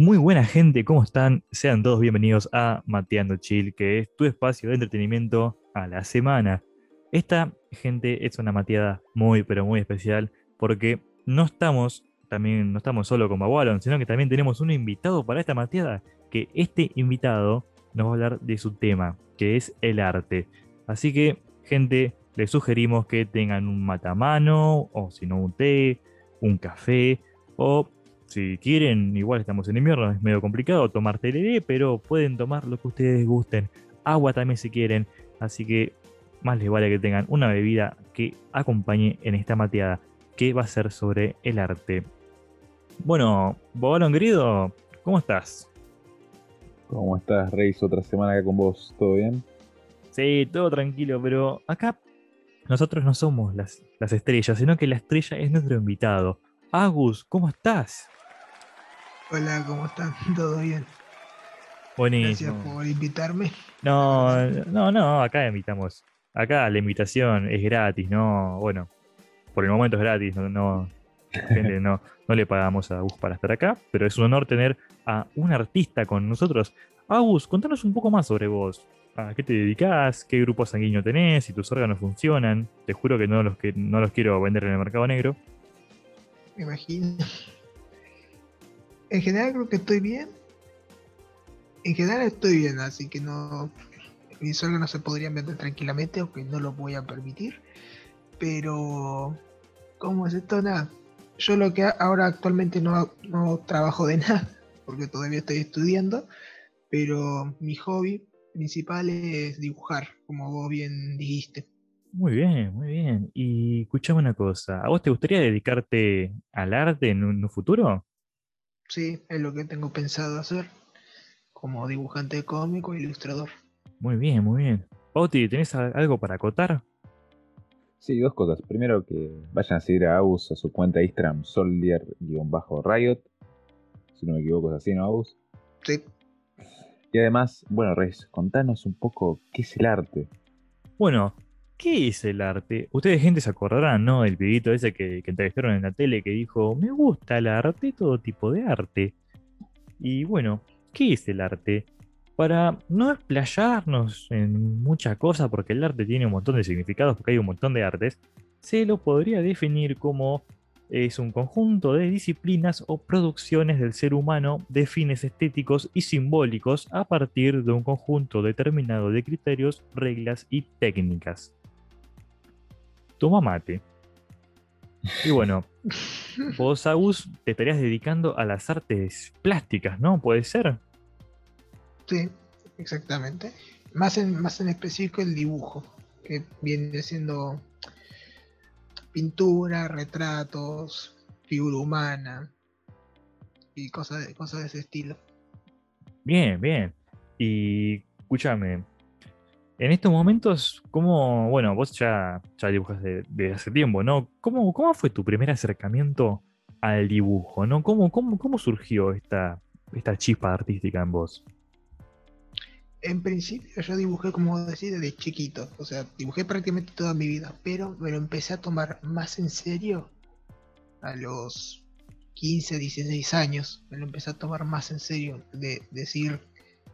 Muy buena gente, ¿cómo están? Sean todos bienvenidos a Mateando Chill, que es tu espacio de entretenimiento a la semana. Esta gente es una mateada muy, pero muy especial porque no estamos, también no estamos solo con Bawalon, sino que también tenemos un invitado para esta mateada, que este invitado nos va a hablar de su tema, que es el arte. Así que, gente, les sugerimos que tengan un matamano, o si no un té, un café, o si quieren, igual estamos en invierno, es medio complicado tomar tereré, pero pueden tomar lo que ustedes gusten. Agua también si quieren. Así que más les vale que tengan una bebida que acompañe en esta mateada, que va a ser sobre el arte. Bueno, Bobalón querido, ¿cómo estás? ¿Cómo estás, Reis? Otra semana acá con vos, ¿todo bien? Sí, todo tranquilo, pero acá nosotros no somos las, las estrellas, sino que la estrella es nuestro invitado. Agus, ¿cómo estás? Hola, ¿cómo están? ¿Todo bien? Buenísimo. Gracias por invitarme. No, no, no, acá invitamos. Acá la invitación es gratis, ¿no? Bueno, por el momento es gratis, no, no, gente, no, no le pagamos a Agus para estar acá, pero es un honor tener a un artista con nosotros. Agus, contanos un poco más sobre vos. ¿A qué te dedicas? ¿Qué grupo sanguíneo tenés? Si tus órganos funcionan. Te juro que no los, que no los quiero vender en el mercado negro. Me imagino. En general creo que estoy bien. En general estoy bien, así que no. Mis órganos se podrían vender tranquilamente, aunque no lo voy a permitir. Pero. ¿Cómo es esto? Nada. Yo lo que ahora actualmente no, no trabajo de nada, porque todavía estoy estudiando. Pero mi hobby principal es dibujar, como vos bien dijiste. Muy bien, muy bien. Y escuchame una cosa, ¿a vos te gustaría dedicarte al arte en un, futuro? Sí, es lo que tengo pensado hacer, como dibujante cómico e ilustrador. Muy bien, muy bien. Oti, ¿tenés algo para acotar? Sí, dos cosas. Primero que vayan a seguir a Agus a su cuenta Instagram soldier-riot. Si no me equivoco es así, ¿no, Agus? Sí. Y además, bueno, Reyes, contanos un poco qué es el arte. Bueno, ¿qué es el arte? Ustedes, gente, se acordarán, ¿no? El pibito ese que, entrevistaron en la tele que dijo, me gusta el arte, todo tipo de arte. Y bueno, ¿qué es el arte? Para no explayarnos en mucha cosa, porque el arte tiene un montón de significados, porque hay un montón de artes, se lo podría definir como es un conjunto de disciplinas o producciones del ser humano de fines estéticos y simbólicos a partir de un conjunto determinado de criterios, reglas y técnicas. Toma mate. Y bueno, vos, Agus, te estarías dedicando a las artes plásticas, ¿no? ¿Puede ser? Sí, exactamente. Más en, más en específico el dibujo, que viene siendo pintura, retratos, figura humana y cosas de, cosas de ese estilo. Bien, bien. Y escúchame, en estos momentos, ¿cómo, bueno, vos ya, ya dibujas de, hace tiempo, ¿no? ¿Cómo, ¿Cómo fue tu primer acercamiento al dibujo, ¿no? ¿Cómo, cómo, cómo surgió esta, esta chispa artística en vos? En principio yo dibujé, como decía, desde chiquito. O sea, dibujé prácticamente toda mi vida. Pero me lo empecé a tomar más en serio a los 15, 16 años. Me lo empecé a tomar más en serio. De decir,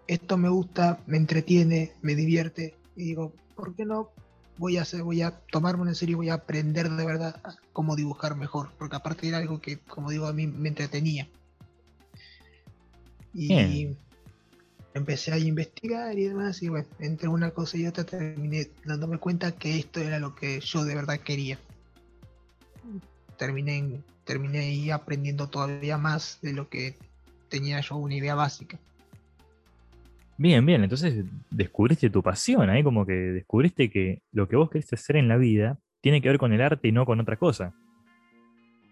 esto me gusta, me entretiene, me divierte. Y digo, ¿por qué no? Voy a hacer, voy a tomarme en serio, voy a aprender de verdad cómo dibujar mejor. Porque aparte era algo que, como digo, a mí me entretenía. Y empecé a investigar y demás, y bueno, entre una cosa y otra terminé dándome cuenta que esto era lo que yo de verdad quería. Terminé, terminé ahí aprendiendo todavía más de lo que tenía yo una idea básica. Bien, bien, entonces descubriste tu pasión, ahí como que descubriste que lo que vos querés hacer en la vida tiene que ver con el arte y no con otra cosa.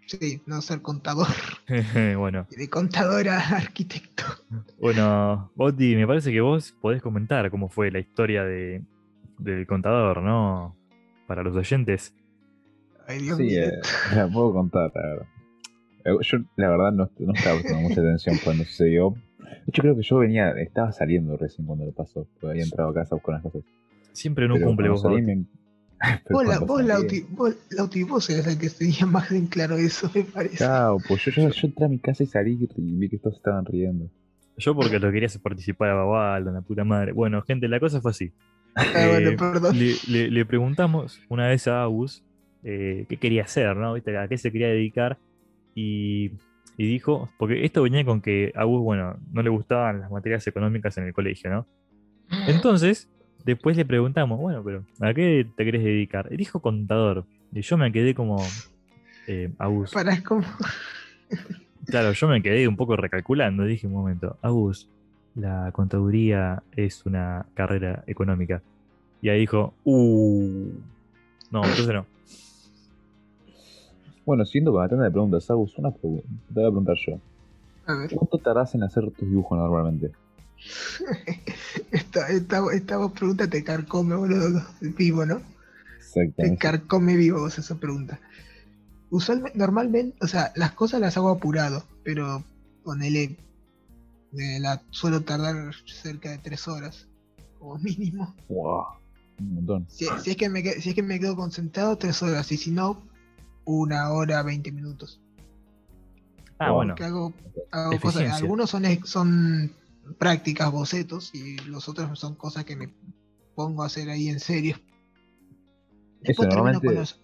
Sí, no ser contador. bueno. De contador a arquitecto. Bueno, Boti, me parece que vos podés comentar cómo fue la historia de, del contador, ¿no? Para los oyentes. Ay, Dios sí, mío. eh, la puedo contar, la verdad. Eh, Yo, la verdad, no, no estaba prestando mucha atención cuando sucedió. De hecho, creo que yo venía, estaba saliendo recién cuando lo pasó, porque había entrado a casa a buscar unas cosas. Siempre no Pero cumple vos. salí me- Vos, la, vos, Lauti, vos, Lauti, vos eres el que tenía más en claro eso, me parece. Claro, pues yo, yo, yo entré a mi casa y salí y vi que todos estaban riendo. Yo porque lo quería hacer participar a Babaldo, la puta madre. Bueno, gente, la cosa fue así. Ah, bueno, Eh, perdón. le, le- le preguntamos una vez a Agus eh, qué quería hacer, ¿no? ¿Viste? ¿A qué se quería dedicar? Y, y dijo, porque esto venía con que a Agus, bueno, no le gustaban las materias económicas en el colegio, ¿no? Entonces, después le preguntamos, bueno, pero ¿a qué te querés dedicar? Y dijo contador. Y yo me quedé como, eh, Agus, Para como. Claro, yo me quedé un poco recalculando. Dije un momento, Agus, la contaduría es una carrera económica. Y ahí dijo, uh. No, entonces no. Bueno, siguiendo con la tanda de preguntas, Agus, una pregunta. Te voy a preguntar yo. A ver. ¿Cuánto tardás en hacer tus dibujos normalmente? Esta, esta, esta pregunta te carcome, boludo. Vivo, ¿no? Te carcome vivo vos esa pregunta. Usualmente, normalmente, o sea, las cosas las hago apurado, pero ponele. eh, la suelo tardar cerca de tres horas, como mínimo. Wow, un montón. Si, si es que me, que- si es que me quedo concentrado, tres horas, y si no, una hora, veinte minutos. Ah, bueno. Porque hago, hago cosas, Eficiencia. algunos son, son prácticas, bocetos, y los otros son cosas que me pongo a hacer ahí en serio. Eso Después termino, con los,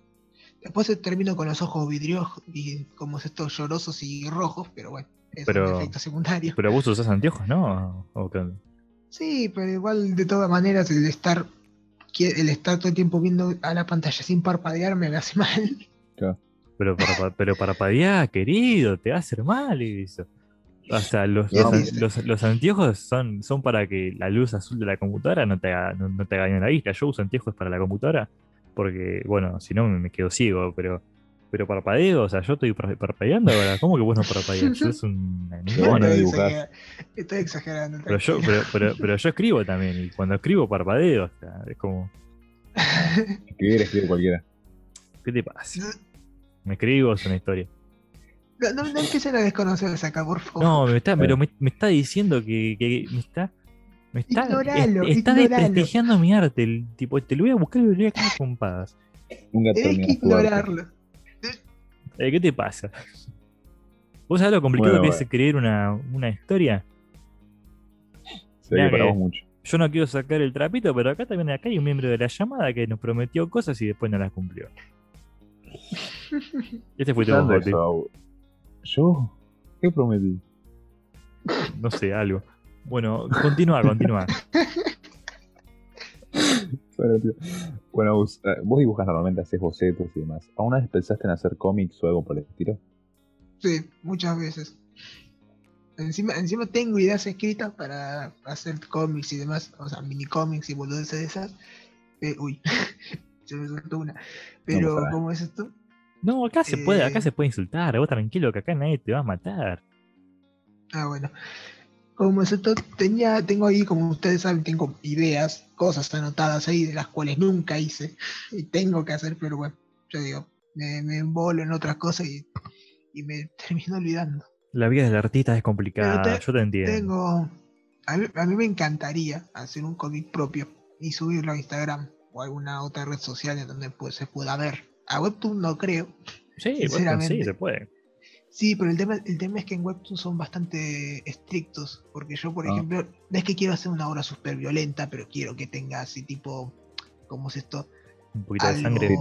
después termino con los ojos vidrios y como estos llorosos y rojos, pero bueno, es Pero- un efecto secundario. Pero vos usás anteojos, ¿no? Sí, pero igual de todas maneras el estar el estar todo el tiempo viendo a la pantalla sin parpadear me hace mal. Pero para, pero parpadear, querido, te va a hacer mal eso. O sea, los, No, los, los- los anteojos son, son para que la luz azul de la computadora no te haga, no, no te haga en la vista. Yo uso anteojos para la computadora porque, bueno, si no me quedo ciego, pero, pero parpadeo, o sea, yo estoy par- parpadeando ahora. ¿Cómo que vos no parpadeas? Sos un bueno exagerando, estoy exagerando. Pero yo, pero, pero, pero yo escribo también, y cuando escribo parpadeo, o sea, es como, Escribir, escribe cualquiera. ¿qué te pasa? Me escribo, es una historia. no, no, no empiecen a desconocerse acá, por favor. No, me está, Bueno. pero me, me está diciendo que, que me está. Me está, Ignoralo, es- está ignoralo. desprestigiando mi arte. El, tipo, te lo voy a buscar y lo voy a caer con padas. Nunca Tenés que ignorarlo. Eh, ¿Qué te pasa? ¿Vos sabés lo complicado Bueno, que bueno. es crear una, una historia? Se ve Mirá para que- vos mucho. Yo no quiero sacar el trapito, pero acá también acá hay un miembro de la llamada que nos prometió cosas y después no las cumplió. Este fuiste vos, eso. ¿Yo? ¿Qué prometí? No sé, algo. Bueno, continúa, continúa. Bueno, tío. Bueno, Agus, eh, vos dibujas normalmente, haces bocetos y demás. ¿Alguna vez pensaste en hacer cómics o algo por el estilo? Sí, muchas veces. Encima, encima tengo ideas escritas para hacer cómics y demás, o sea, mini cómics y boludeces de esas. Eh, uy, se me soltó una. Pero. ¿cómo es esto? No, acá se puede, acá Eh. se puede insultar. Vos tranquilo que acá nadie te va a matar. Ah, bueno. Como esto, tenía, tengo ahí, como ustedes saben, tengo ideas, cosas anotadas ahí de las cuales nunca hice y tengo que hacer, pero bueno, yo digo, me, me embolo en otras cosas y, y me termino olvidando. La vida del artista es complicada, te- yo te entiendo. Tengo. A mí, a mí me encantaría hacer un cómic propio y subirlo a Instagram o alguna otra red social en donde pues, se pueda ver. A Webtoon no creo. Sí, bueno, sí, se puede. Sí, pero el tema, el tema es que en Webtoon son bastante estrictos. Porque yo, por Ah. ejemplo, no es que quiero hacer una obra súper violenta, pero quiero que tenga así tipo. ¿Cómo es esto? Un poquito de sangre.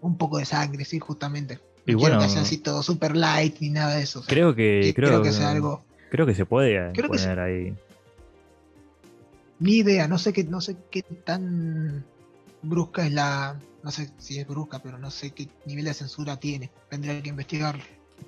Un poco de sangre, sí, justamente. Y No bueno, quiero que sea así todo súper light ni nada de eso. o sea, creo que, que- creo, que sea algo. creo que se puede Creo que poner ahí. Ni idea, no sé qué, no sé qué tan brusca es la. No sé si es brusca, pero no sé qué nivel de censura tiene. Tendría que investigarlo.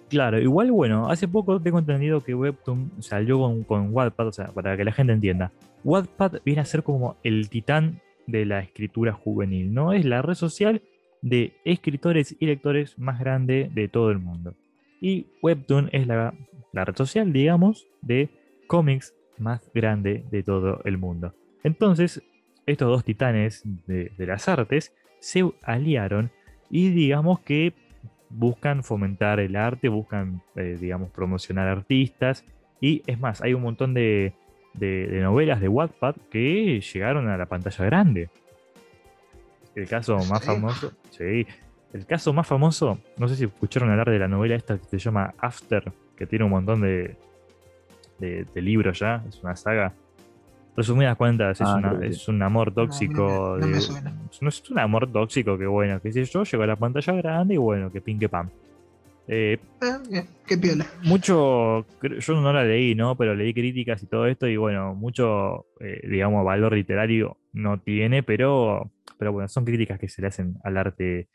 Claro, igual bueno, hace poco tengo entendido que Webtoon salió con, con Wattpad, o sea, para que la gente entienda. Wattpad viene a ser como el titán de la escritura juvenil, ¿no? Es la red social de escritores y lectores más grande de todo el mundo. Y Webtoon es la, la red social, digamos, de cómics más grande de todo el mundo. Entonces, estos dos titanes de, de las artes se aliaron y digamos que buscan fomentar el arte, buscan, eh, digamos, promocionar artistas. Y es más, hay un montón de, de- de novelas de Wattpad que llegaron a la pantalla grande. El caso más ¿Sí? famoso, sí. El caso más famoso, no sé si escucharon hablar de la novela esta que se llama After, que tiene un montón de, de, de libros ya, es una saga. Resumidas cuentas, es, Ah, una- sí. es un amor tóxico. no me- no de- no es un amor tóxico que bueno, que sé yo, llegó a la pantalla grande y bueno, que pin que pam. Eh, Ah, qué piola. mucho, yo no la leí, ¿no? Pero leí críticas y todo esto y bueno, mucho, eh, digamos, valor literario no tiene, pero, pero bueno, son críticas que se le hacen al arte.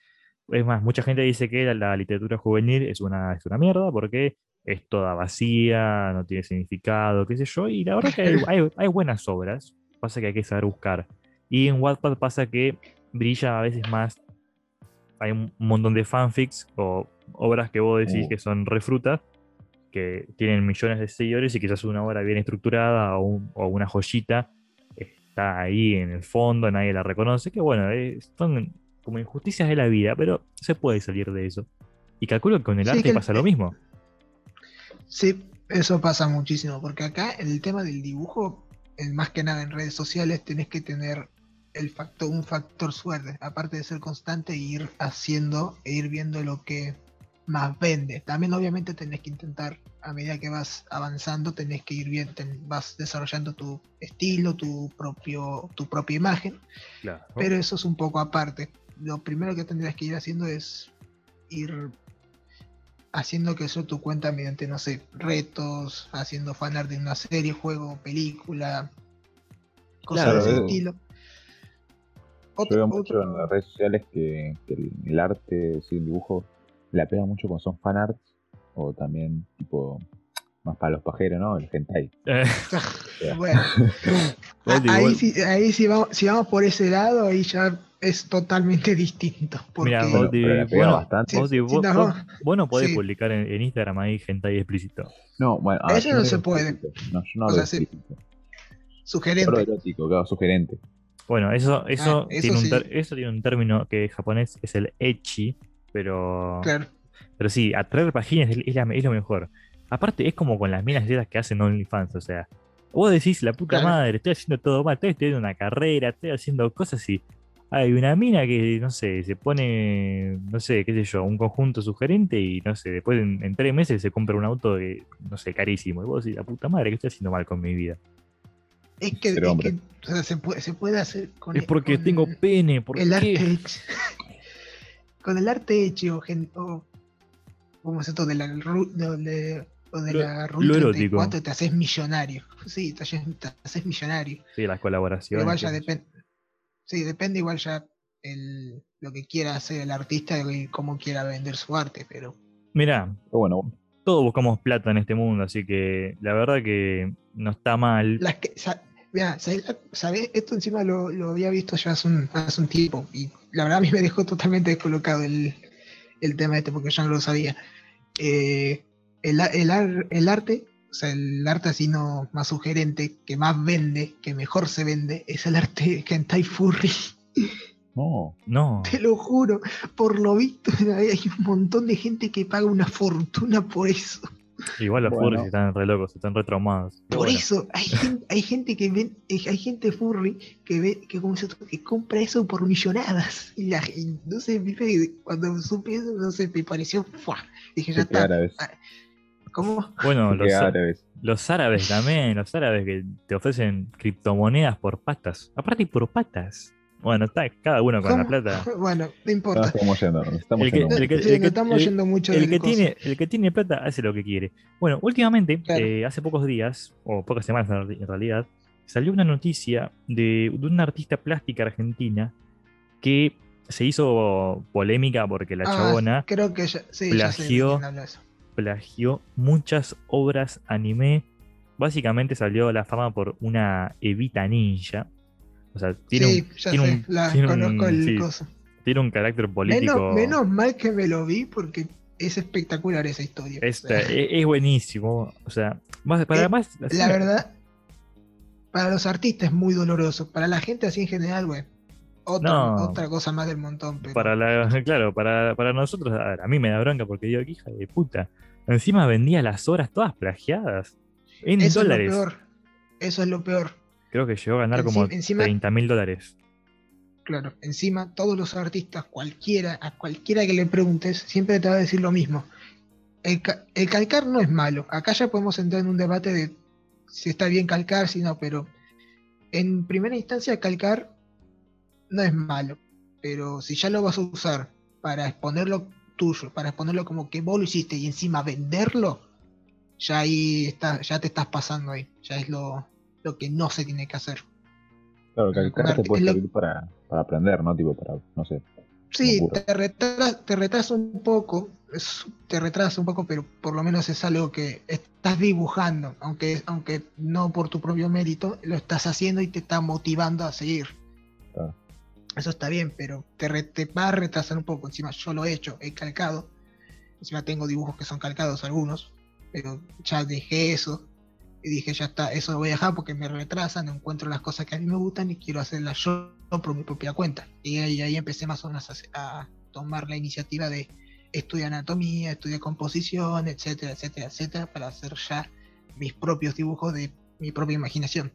Es más, mucha gente dice que la, la literatura juvenil es una, es una mierda porque es toda vacía, no tiene significado, qué sé yo, y la verdad que hay, hay- hay buenas obras, pasa que hay que saber buscar. Y en Wattpad pasa que brilla a veces más, hay un montón de fanfics o obras que vos decís Uh. que son refrutas, que tienen millones de seguidores y quizás una obra bien estructurada o, un- o una joyita está ahí en el fondo, nadie la reconoce, que bueno, eh, son como injusticias de la vida, pero se puede salir de eso. Y calculo que con el Sí, arte el- pasa lo mismo. Sí, eso pasa muchísimo, porque acá en el tema del dibujo, en- más que nada en redes sociales, tenés que tener el factor, un factor suerte, aparte de ser constante e ir haciendo e ir viendo lo que más vende. También obviamente tenés que intentar, a medida que vas avanzando, tenés que ir bien, ten- vas desarrollando tu estilo, tu propio, tu propia imagen, Claro. pero eso es un poco aparte. Lo primero que tendrías que ir haciendo es ir haciendo que eso tu cuenta mediante, no sé, retos, haciendo fanart de una serie, juego, película, cosas Claro, de ese estilo. Yo Otro- veo mucho otro- en las redes sociales que, que el, el arte, sí, el dibujo, la pega mucho cuando son fanarts o también tipo más para los pajeros, ¿no? El hentai. Eh, Bueno, ahí, sí, ahí sí vamos, si vamos por ese lado, ahí ya es totalmente distinto. Porque Bueno, vos, bueno, bastante. vos di- Sí, vos- no. vos- vos no podés Sí. publicar en, en Instagram ahí hentai explícito. No, bueno, ah, Eso no se puede. explícito. No, yo no O hablo sea, explícito. Yo sugerente. erótico, claro, sugerente. Bueno, eso, eso, Ah, eso tiene un eso tiene un término que en japonés es el echi, pero, Claro. pero sí, atraer páginas es, es la- es lo mejor. Aparte, es como con las minas esas que hacen OnlyFans, o sea, vos decís, la puta Claro. madre, estoy haciendo todo mal, estoy estudiando una carrera, estoy haciendo cosas y hay una mina que, no sé, se pone, no sé, qué sé yo, un conjunto sugerente y, no sé, después en, en tres meses se compra un auto, de, no sé, carísimo. Y vos decís, la puta madre, ¿qué estoy haciendo mal con mi vida? Es que, Ser es hombre. que, o sea, se, puede, se puede hacer con Es porque con tengo pene, ¿por el arte hecho. con el arte hecho o, gen- o como es esto de la de- o de Lo- la erótico. 34 te haces millonario. Sí, te haces, te haces millonario. Sí, las colaboraciones. Igual ya depende. Sí, depende igual ya el, lo que quiera hacer el artista y cómo quiera vender su arte, pero Mirá, Pero bueno, todos buscamos plata en este mundo, así que la verdad que no está mal. las que sa- mirá, ¿sabés, sabés? Esto encima lo, lo había visto ya hace un, hace un tiempo y la verdad a mí me dejó totalmente descolocado el, el tema este porque yo no lo sabía. Eh, el, el, ar- el arte, o sea, el arte así no más sugerente, que más vende, que mejor se vende, es el arte hentai furry. no. No, Te lo juro, por lo visto hay un montón de gente que paga una fortuna por eso. igual los Bueno. furries están re locos, están re traumados. Por bueno, eso, hay, gen- hay gente que ven, hay gente furry que ve, que, como se llama? que compra eso por millonadas. Y, la, y no sé, cuando supe eso, no sé, me pareció, ¡fua! dije, ya está. ¿Cómo? Bueno, los, árabes. los árabes también, los árabes que te ofrecen criptomonedas por patas. Aparte por patas. Bueno, está cada uno con la plata. Bueno, no importa. estamos yendo, estamos El que- yendo. el que- Sí, el nos estamos el- yendo mucho El que, tiene, el que tiene plata hace lo que quiere. Bueno, últimamente, Claro. eh, hace pocos días, o pocas semanas en reali- en realidad, salió una noticia de, de una artista plástica argentina que se hizo polémica porque la Ah, chabona Creo que ya, sí, ya sé plagió- muchas obras anime. Básicamente salió a la fama por una Evita Ninja. O sea, tiene, sí, un, ya tiene sé, un- la tiene un- conozco el sí, coso. tiene un carácter político. Menos, menos mal que me lo vi porque es espectacular esa historia. Esta- O sea, es, es buenísimo. O sea, más, para Eh, más. La verdad, para los artistas es muy doloroso. Para la gente así en general, güey. Otra, No. otra cosa más del montón. Pero Para la, claro, para, para nosotros, a, ver, a mí me da bronca porque digo, "Qué hija de puta. Encima vendía las obras todas plagiadas. En eso dólares. es lo peor. Eso es lo peor. Creo que llegó a ganar como encima- 30 mil dólares. Claro, encima todos los artistas, cualquiera, a cualquiera que le preguntes, siempre te va a decir lo mismo. El, el calcar no es malo. Acá ya podemos entrar en un debate de si está bien calcar, si no, pero en primera instancia calcar no es malo. Pero si ya lo vas a usar para exponerlo tuyo, para exponerlo como que vos lo hiciste y encima venderlo, ya ahí está, ya te estás pasando ahí. Ya es lo, lo que no se tiene que hacer. Claro, calcar te puede servir para, para, aprender, ¿no? Tipo, para, no sé. Sí, te retrasa, te retrasa un poco, te retrasa un poco, pero por lo menos es algo que estás dibujando, aunque, aunque no por tu propio mérito, lo estás haciendo y te está motivando a seguir. Eso está bien, pero te, te va a retrasar un poco. Encima yo lo he hecho, he calcado. Encima tengo dibujos que son calcados algunos, pero ya dejé eso y dije, ya está, eso lo voy a dejar porque me retrasan, no encuentro las cosas que a mí me gustan y quiero hacerlas yo por mi propia cuenta. Y ahí, ahí empecé más o menos a, tomar la iniciativa de estudiar anatomía, estudiar composición, etcétera, etcétera, etcétera, para hacer ya mis propios dibujos de mi propia imaginación.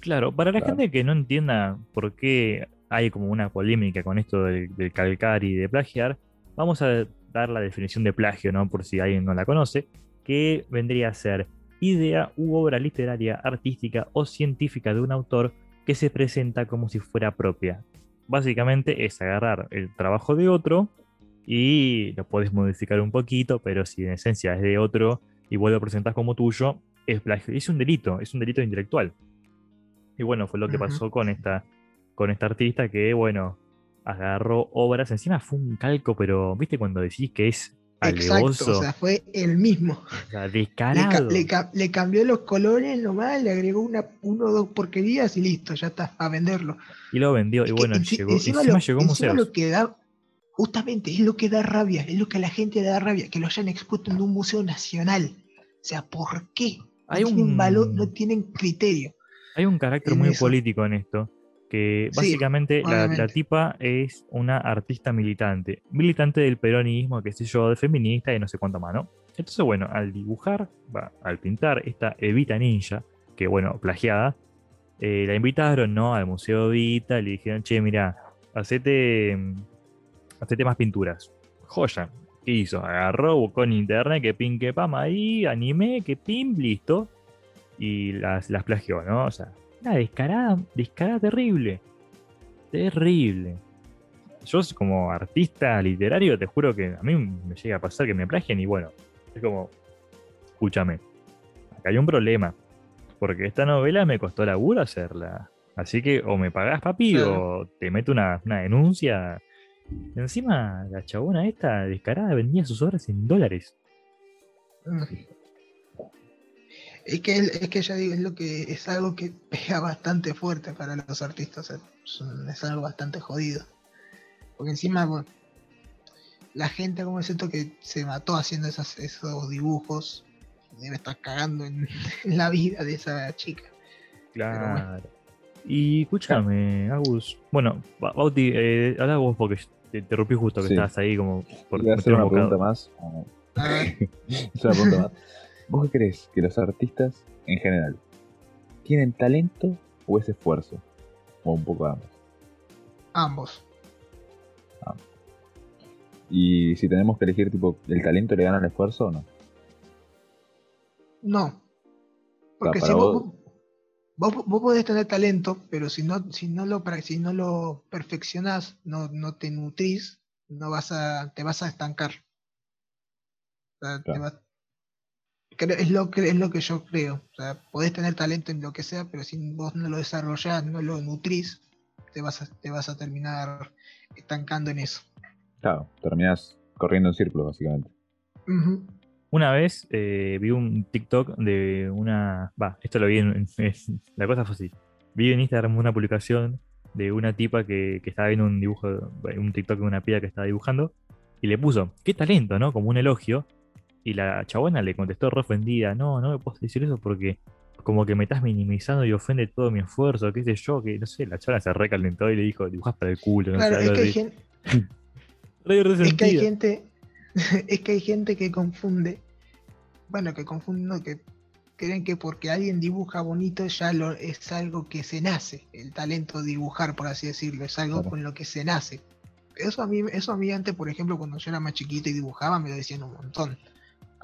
Claro, para la gente que no entienda por qué hay como una polémica con esto del, del, calcar y de plagiar, vamos a dar la definición de plagio, ¿no? Por si alguien no la conoce, que vendría a ser idea u obra literaria, artística o científica de un autor que se presenta como si fuera propia. Básicamente es agarrar el trabajo de otro y lo puedes modificar un poquito, pero si en esencia es de otro y vos lo presentas como tuyo, es plagio. Es un delito, es un delito intelectual. Y bueno, fue lo que pasó con esta, con esta artista que, bueno, agarró obras, encima fue un calco, pero viste cuando decís que es Exacto, o sea, fue el mismo. descarado. Le, cambió los colores nomás, le agregó una, uno o dos porquerías y listo, ya está, a venderlo. Y lo vendió, y bueno, llegó, encima, llegó encima lo que da, justamente, es lo que da rabia, es lo que a la gente le da rabia, que lo hayan expuesto en un museo nacional. O sea, ¿por qué? No Hay tienen un... valor, no tienen criterio. Hay un carácter muy político en esto que básicamente la, tipa es una artista militante, militante del peronismo, qué sé yo, de feminista y no sé cuánto más, ¿no? Entonces, bueno, al dibujar, al pintar esta Evita Ninja, que bueno, plagiada, eh, la invitaron, ¿no? Al Museo Evita, le dijeron, che, mira, hacete, hacete más pinturas. Joya. ¿Qué hizo? Agarró, buscó en internet, que pin, que pam, ahí, anime, que pin, listo. Y las, las plagió, ¿no? O sea, una descarada, descarada terrible. Terrible. Yo como artista literario te juro que a mí me llega a pasar que me plagien y bueno, es como, escúchame, acá hay un problema. Porque esta novela me costó laburo hacerla. Así que o me pagás, papi, o te meto una, una denuncia. Encima, la chabona esta descarada vendía sus obras en dólares. Es que, es que ya digo, es, lo que, es algo que pega bastante fuerte para los artistas. es algo bastante jodido. Porque encima, bueno, la gente, como es esto que se mató haciendo esos dibujos, debe estar cagando en, la vida de esa chica. Claro. Y escúchame, Agus. Bueno, Bauti, eh, habla vos porque te interrumpí justo que estabas ahí como por hacer una pregunta más. una pregunta más. ¿Vos qué crees que los artistas, en general, tienen talento o es esfuerzo? O un poco ambos. Ambos. Ah. Y si tenemos que elegir, tipo, ¿el talento le gana al esfuerzo o no? No. Porque si vos, vos, podés tener talento, pero si no, si no lo si no lo perfeccionás, no, no te nutrís, no vas a, te vas a estancar. O sea, te, vas, es lo que es lo que yo creo. O sea, podés tener talento en lo que sea, pero si vos no lo desarrollás, no lo nutrís, te vas a, te vas a terminar estancando en eso. Claro, terminás corriendo en círculo, básicamente. Una vez eh, vi un TikTok de una. Va, esto lo vi en. la cosa fue así. Vi en Instagram una publicación de una tipa que, que estaba viendo un dibujo, un TikTok de una piba que estaba dibujando, y le puso, qué talento, ¿no? Como un elogio. Y la chabona le contestó re ofendida, no, no me puedo decir eso porque como que me estás minimizando y ofende todo mi esfuerzo, qué sé yo, que no sé, la chabona se recalentó y le dijo, dibujas para el culo, no claro, sé, es, que hay gente, es que hay gente, es que hay gente que confunde, bueno, que confunde, que creen que porque alguien dibuja bonito ya lo, es algo que se nace, el talento de dibujar, por así decirlo, es algo Claro. con lo que se nace. Eso a mí, eso a mí antes, por ejemplo, cuando yo era más chiquito y dibujaba, me lo decían un montón.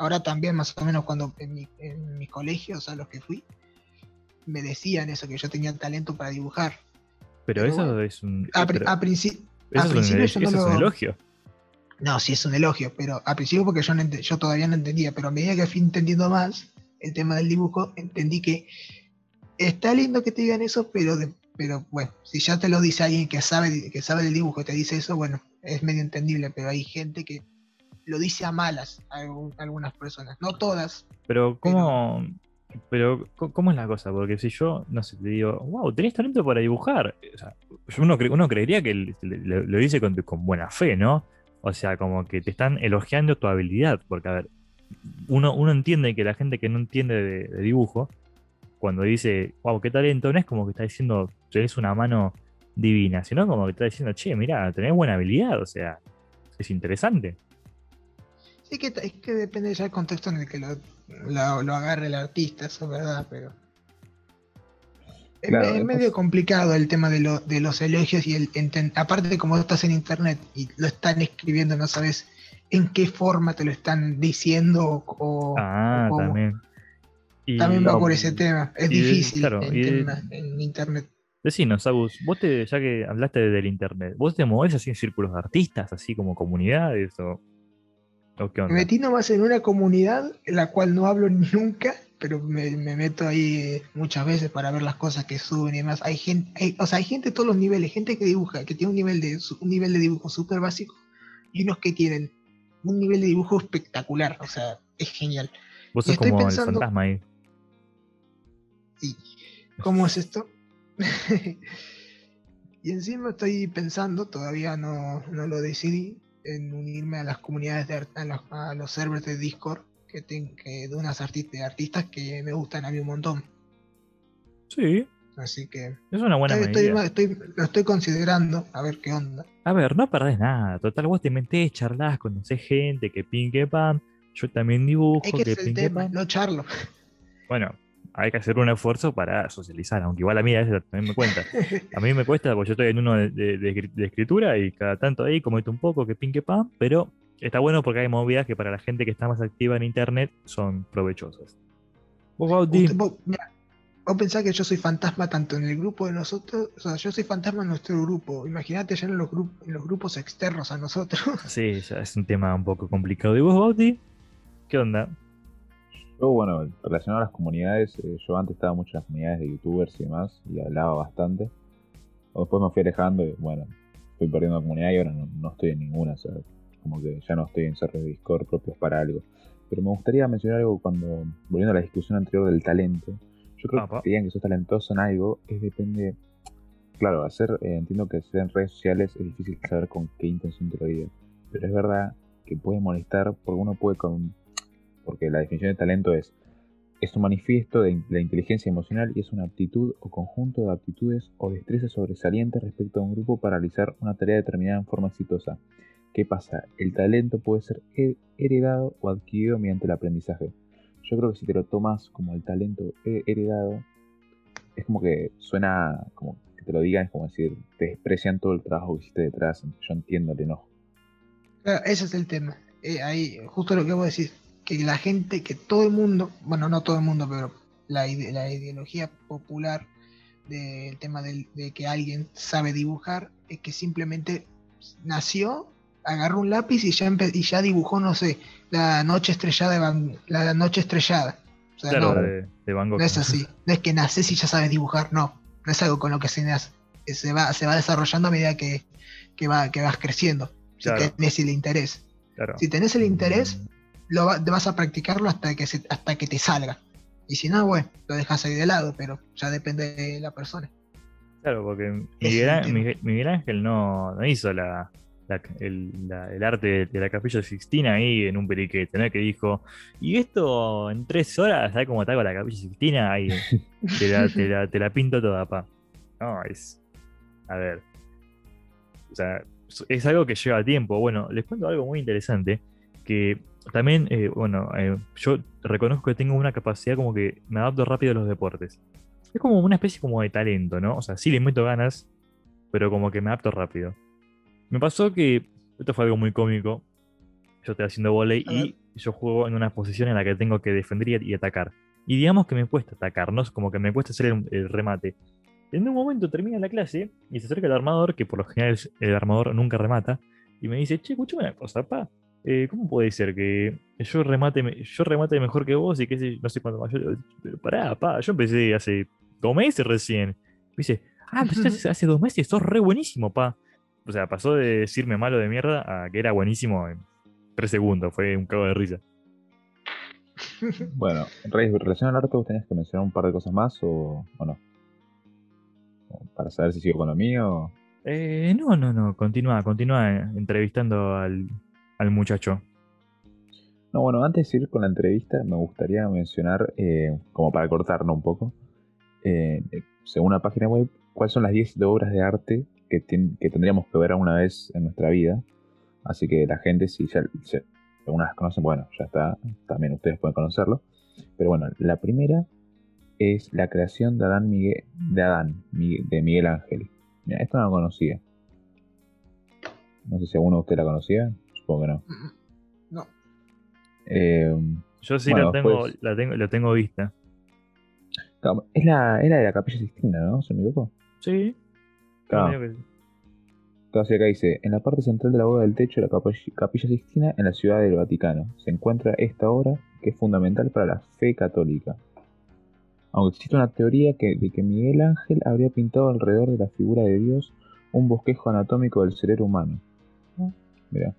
Ahora también, más o menos, cuando en mi, en mis colegios a los que fui, me decían eso, que yo tenía talento para dibujar. Pero Pero eso bueno. es un. A, pero a princi- eso a es un principio elogio- yo no eso es un lo- elogio. No, sí es un elogio, pero al principio porque yo, no todavía no entendía, pero a medida que fui entendiendo más el tema del dibujo, entendí que está lindo que te digan eso, pero, de- pero bueno, si ya te lo dice alguien que sabe, que sabe del dibujo, te dice eso, bueno, es medio entendible, pero hay gente que lo dice a malas, a algún- algunas personas, no todas. Pero, ¿cómo, pero, ¿cómo es la cosa? Porque si yo, no sé, te digo, wow, tenés talento para dibujar. O sea, yo- uno, cre- uno creería que lo dice con, con buena fe, ¿no? O sea, como que te están elogiando tu habilidad. Porque, a ver, uno, uno entiende que la gente que no entiende de, de dibujo, cuando dice, wow, qué talento, no es como que está diciendo, tenés una mano divina, sino como que está diciendo, che, mira, tenés buena habilidad, o sea, es interesante. Sí que es que depende ya del contexto en el que lo, lo, lo agarre el artista, eso es verdad, pero. Es, Claro, es es medio complicado el tema de, lo- de los elogios y el enten- aparte como estás en internet y lo están escribiendo, no sabes en qué forma te lo están diciendo o, o Ah, cómo. también. Y- También va No, por ese tema. Es difícil claro, en, de- tema- en internet. Decinos, Agus, vos te, ya que hablaste del internet, ¿vos te movés así en círculos de artistas, así como comunidades o, o qué Me onda? metí nomás en una comunidad en la cual no hablo nunca, pero me, me meto ahí muchas veces para ver las cosas que suben y demás. Hay gente, hay- o sea, hay gente de todos los niveles, gente que dibuja, que tiene un nivel de, un nivel de dibujo súper básico y unos que tienen un nivel de dibujo espectacular, o sea, es genial. Vos sos como pensando- el fantasma ahí. ¿Y cómo es esto? y encima estoy pensando, todavía no, no lo decidí, en unirme a las comunidades de a, los, a los servers de Discord que, ten- que de unas arti- de artistas que me gustan a mí un montón. Sí, Así que es una buena estoy- estoy- medida. estoy- lo estoy considerando, a ver qué onda. A ver, no perdés nada. Total, vos te metés, charlas, conocés gente, que pin, que pan. Yo también dibujo, Es que que es el tema, pan. no charlo. Bueno, hay que hacer un esfuerzo para socializar, aunque igual a mí a veces también me cuenta. A mí me cuesta porque yo estoy en uno de, de- de escri- de escritura y cada tanto ahí comento un poco que pin que pan, pero está bueno porque hay movidas que para la gente que está más activa en internet son provechosas. Vos, vos, vos pensás que yo soy fantasma tanto en el grupo de nosotros, o sea, yo soy fantasma en nuestro grupo. Imagínate ya en los, grupos en los grupos externos a nosotros. sí, ya es un tema un poco complicado. ¿Y vos, Bauti? ¿Qué onda? Yo, bueno, relacionado a las comunidades, eh, yo antes estaba mucho en las comunidades de youtubers y demás, y hablaba bastante. O después me fui alejando y, bueno, fui perdiendo la comunidad y ahora no, no estoy en ninguna, o sea, como que ya no estoy en servidores de Discord propios para algo. Pero me gustaría mencionar algo cuando, volviendo a la discusión anterior del talento, yo creo Apa. que que digan que sos talentoso en algo es depende, claro, hacer, eh, entiendo que hacer en redes sociales es difícil saber con qué intención te lo diga, pero es verdad que puede molestar porque uno puede con, porque la definición de talento es es un manifiesto de la inteligencia emocional y es una aptitud o conjunto de aptitudes o destrezas sobresalientes respecto a un grupo para realizar una tarea determinada en forma exitosa. ¿Qué pasa? El talento puede ser he- heredado o adquirido mediante el aprendizaje. Yo creo que si te lo tomas como el talento he- heredado, es como que suena como que te lo digan, es como decir, te desprecian todo el trabajo que hiciste detrás. Yo entiendo el enojo. Claro, ese es el tema. Eh, ahí, justo lo que vos decís, que la gente, que todo el mundo, bueno, no todo el mundo, pero la, ide- la ideología popular del tema del- de que alguien sabe dibujar es que simplemente nació, agarró un lápiz y ya, y ya dibujó, no sé, la noche estrellada de Van- la noche estrellada. O sea, Claro, no, de, de Van Gogh. no es así. No es que naces y ya sabes dibujar, no. No es algo con lo que se nace. Se va, se va desarrollando a medida que, que, va, que vas creciendo. Si tenés el interés. Claro. Si tenés el interés, lo va- vas a practicarlo hasta que, se- hasta que te salga. Y si no, bueno, lo dejas ahí de lado, pero ya depende de la persona. Claro, porque Miguel. Miguel- Miguel Ángel no, no hizo la, la- el, la- el arte de, de la capilla Sixtina ahí en un periquete, ¿no? Que dijo, y esto en tres horas, ¿sabes cómo te hago la capilla Sixtina? Ahí te la, te la- te la pinto toda, pa. No, es. A ver. O sea, es algo que lleva tiempo. Bueno, les cuento algo muy interesante. Que también, eh, bueno, eh, yo reconozco que tengo una capacidad como que me adapto rápido a los deportes. Es como una especie como de talento, ¿no? O sea, sí le meto ganas, pero como que me adapto rápido. Me pasó que, esto fue algo muy cómico, yo estoy haciendo volei y yo juego en una posición en la que tengo que defender y, atacar. Y digamos que me cuesta atacar, ¿no? Es como que me cuesta hacer el, el remate. En un momento termina la clase y se acerca el armador, que por lo general el armador nunca remata, y me dice, che, escuchame una cosa, pa. Eh, ¿Cómo puede ser que yo remate, yo remate mejor que vos y que sé, no sé cuánto más? Yo, pero pará, pa, yo empecé hace dos meses recién. Me dice, ah, empezaste hace, hace dos meses, sos re buenísimo, pa. O sea, pasó de decirme malo de mierda a que era buenísimo en tres segundos, fue un cago de risa. Bueno, relación al arte, ¿vos tenías que mencionar un par de cosas más o, o no? Para saber si sigo con lo mío. Eh, no, no, no, continúa, continúa entrevistando al, al muchacho. No, bueno, antes de ir con la entrevista, me gustaría mencionar, eh, como para cortarnos un poco, eh, según la página web, cuáles son las 10 de obras de arte que, tien- que tendríamos que ver alguna vez en nuestra vida. Así que la gente, si ya, algunas conocen, bueno, ya está, también ustedes pueden conocerlo. Pero bueno, la primera es la creación de Adán, Miguel, de, Adán de Miguel Ángel. Mira, esto no lo conocía. No sé si alguno de ustedes la conocía, supongo que no. No. Eh, Yo sí Bueno, la, tengo, la, tengo, la tengo vista. Es la, era de la Capilla Sistina, ¿no? ¿Se me equivoco? Sí. Claro. Claro, sí, acá dice, en la parte central de la bóveda del techo de la Capilla, Capilla Sistina, en la ciudad del Vaticano, se encuentra esta obra que es fundamental para la fe católica. Aunque existe una teoría que, de que Miguel Ángel habría pintado alrededor de la figura de Dios un bosquejo anatómico del cerebro humano. Mira.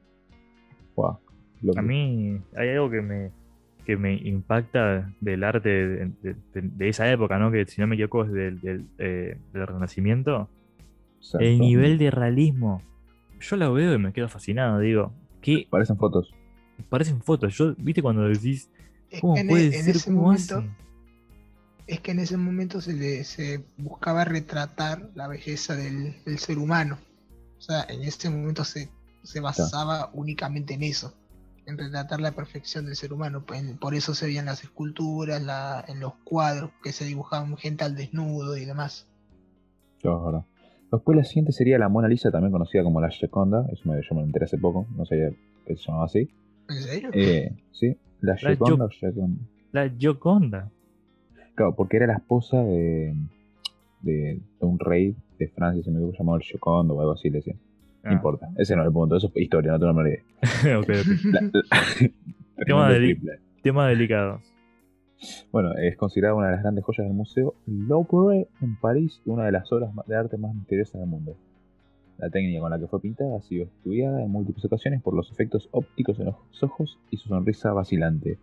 Wow. Lo A mí hay algo que me, que me impacta del arte de, de- de- de esa época, ¿no? Que si no me equivoco es del, del, eh, del Renacimiento. Exacto. El nivel de realismo. Yo la veo y me quedo fascinado. Digo, que Parecen fotos. parecen fotos. Yo, ¿viste cuando decís, Es cómo que en, puede e- en ser? ese ¿Cómo momento, hacen? es que en ese momento se le se buscaba retratar la belleza del, del ser humano. O sea, en ese momento se, se basaba únicamente en eso, en retratar la perfección del ser humano. Pues, Por eso se veían las esculturas, la, en los cuadros, que se dibujaban gente al desnudo y demás. Claro, es verdad. Después la siguiente sería la Mona Lisa, también conocida como la Gioconda. Eso me, yo me lo enteré hace poco, no sabía que se llamaba así. ¿En serio? Eh, sí, la Gioconda. La Gioconda. Claro, porque era la esposa de, de, de un rey de Francia, se me llamado el Giocondo o algo así, le decía. No Ah, importa, ese no es el punto, eso es historia, no te lo olvides. ok, ok. La- la- Tema deli- delicado. Bueno, es considerada una de las grandes joyas del Museo Louvre en París y una de las obras de arte más misteriosas del mundo. La técnica con la que fue pintada ha sido estudiada en múltiples ocasiones por los efectos ópticos en los ojos y su sonrisa vacilante.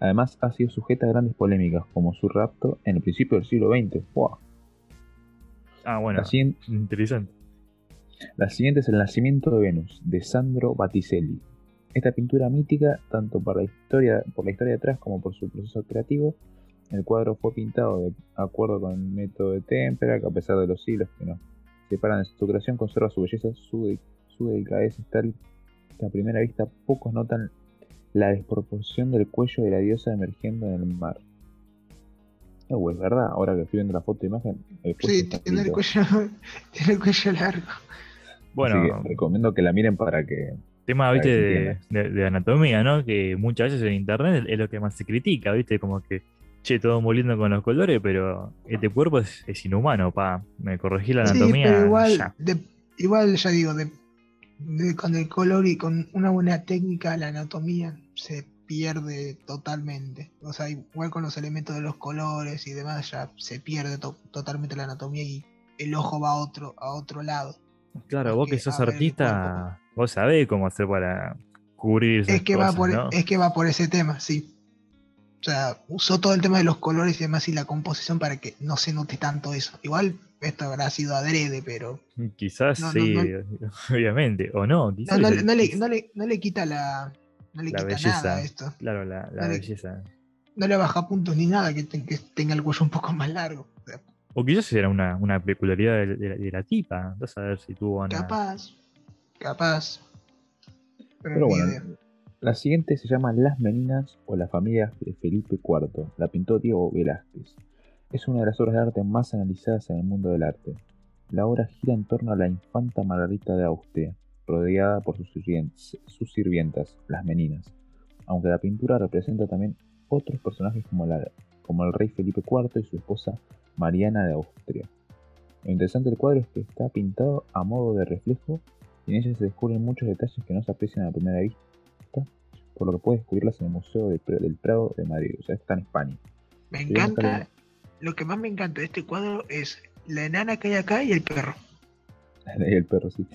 Además, ha sido sujeta a grandes polémicas, como su rapto en el principio del siglo XX. ¡Wow! Ah, bueno. Interesante. La siguiente es El nacimiento de Venus, de Sandro Battiselli. Esta pintura mítica, tanto por la historia, por la historia detrás como por su proceso creativo, el cuadro fue pintado de acuerdo con el método de témpera, que a pesar de los siglos que nos separan de su creación, conserva su belleza, su, su delicadeza es tal que a primera vista pocos notan la desproporción del cuello de la diosa emergiendo en el mar. Eh, es verdad, ahora que estoy viendo la foto de imagen, el Sí, tiene el, cuello, tiene el cuello largo. Bueno, que recomiendo que la miren para que tema, para viste, de, entienda. de- de anatomía, ¿no? Que muchas veces en internet es lo que más se critica, viste, como que, che, todo muy lindo con los colores, pero este cuerpo es, es inhumano, pa. Me corregí la Sí, anatomía. pero igual, ya. de- igual ya digo, de, de- con el color y con una buena técnica, la anatomía se pierde totalmente. O sea, igual con los elementos de los colores y demás, ya se pierde to- totalmente la anatomía y el ojo va a otro, a otro lado. Claro, vos que sos ver, artista, vos sabés cómo hacer para cubrir esas Es que, va por, ¿no? es que va por ese tema, sí. O sea, usó todo el tema de los colores y demás y la composición para que no se note tanto eso. Igual esto habrá sido adrede, pero Quizás No, no, sí, no. obviamente, o no, quizás no, le, quizás- no, le, no le quita la, no le La quita belleza. nada a esto. Claro, la, la le- belleza. No le baja puntos ni nada que, te- que tenga el cuello un poco más largo. O quizás era una, una peculiaridad de, de la, de la tipa. Vas a ver si tuvo una. capaz, capaz. Pero, bueno, idea. La siguiente se llama Las Meninas o la familia de Felipe IV. La pintó Diego Velázquez. Es una de las obras de arte más analizadas en el mundo del arte. La obra gira en torno a la infanta Margarita de Austria, rodeada por sus, sirvientas, las meninas, aunque la pintura representa también otros personajes como, como el rey Felipe IV y su esposa Mariana de Austria. Lo interesante del cuadro es que está pintado a modo de reflejo y en ella se descubren muchos detalles que no se aprecian a primera vista, por lo que puedes descubrirlas en el Museo del Prado de Madrid, o sea, está en España. Me encanta, lo que más me encanta de este cuadro es la enana que hay acá y el perro. y el perro, sí.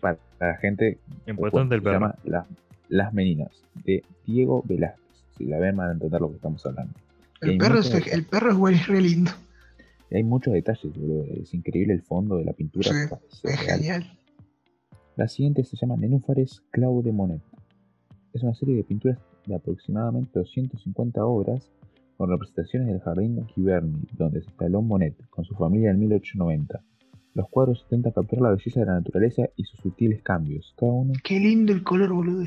Para la gente, Importante el perro. se llama Las Meninas, de Diego Velázquez. Si la ven van a entender lo que estamos hablando. El perro, es, el perro es re lindo. hay muchos detalles, es increíble el fondo de la pintura. es genial. La siguiente se llama Nenúfares Claude Monet. Es una serie de pinturas de aproximadamente 250 obras con representaciones del jardín Giverny, donde se instaló Monet con su familia en 1890. Los cuadros intentan capturar la belleza de la naturaleza y sus sutiles cambios. Cada uno. Qué lindo el color, boludo.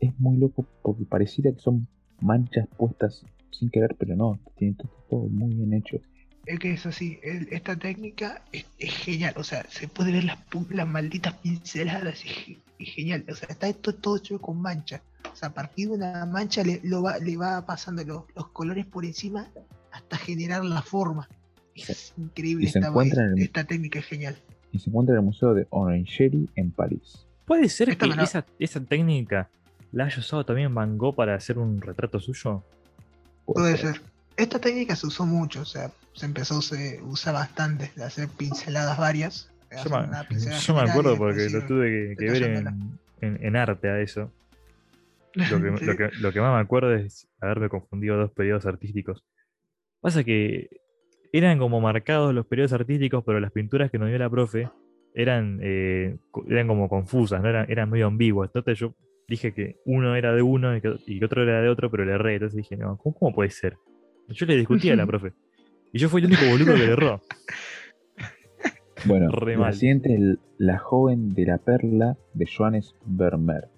Es muy loco porque pareciera que son manchas puestas sin querer, pero no. Tiene todo, muy bien hecho. Es que es así. esta técnica es, genial. O sea, se puede ver las, las malditas pinceladas. Es, genial. O sea, está esto todo hecho con manchas. O sea, a partir de una mancha le, lo va, le va pasando los, colores por encima hasta generar la forma. Es increíble esta, técnica es genial. Y se encuentra en el Museo de Orangerie en París. ¿Puede ser que esa, técnica la haya usado también Van Gogh para hacer un retrato suyo? Puede, ser. Esta técnica se usó mucho, o sea, se empezó, se usa bastante, de hacer pinceladas varias. Yo, me, acuerdo porque lo tuve que, ver en, arte a eso. Lo que, lo, que, más me acuerdo es haberme confundido dos periodos artísticos. Pasa que eran como marcados los periodos artísticos, pero las pinturas que nos dio la profe eran, eh, eran como confusas, ¿no? eran, eran medio ambiguas. Entonces yo dije que uno era de uno y que, otro era de otro, pero le erré. Entonces dije, no, ¿cómo, puede ser? Yo le discutía a la profe. Y yo fui el único boludo que le erró. Bueno, la siguiente es La joven de la perla de Johannes Vermeer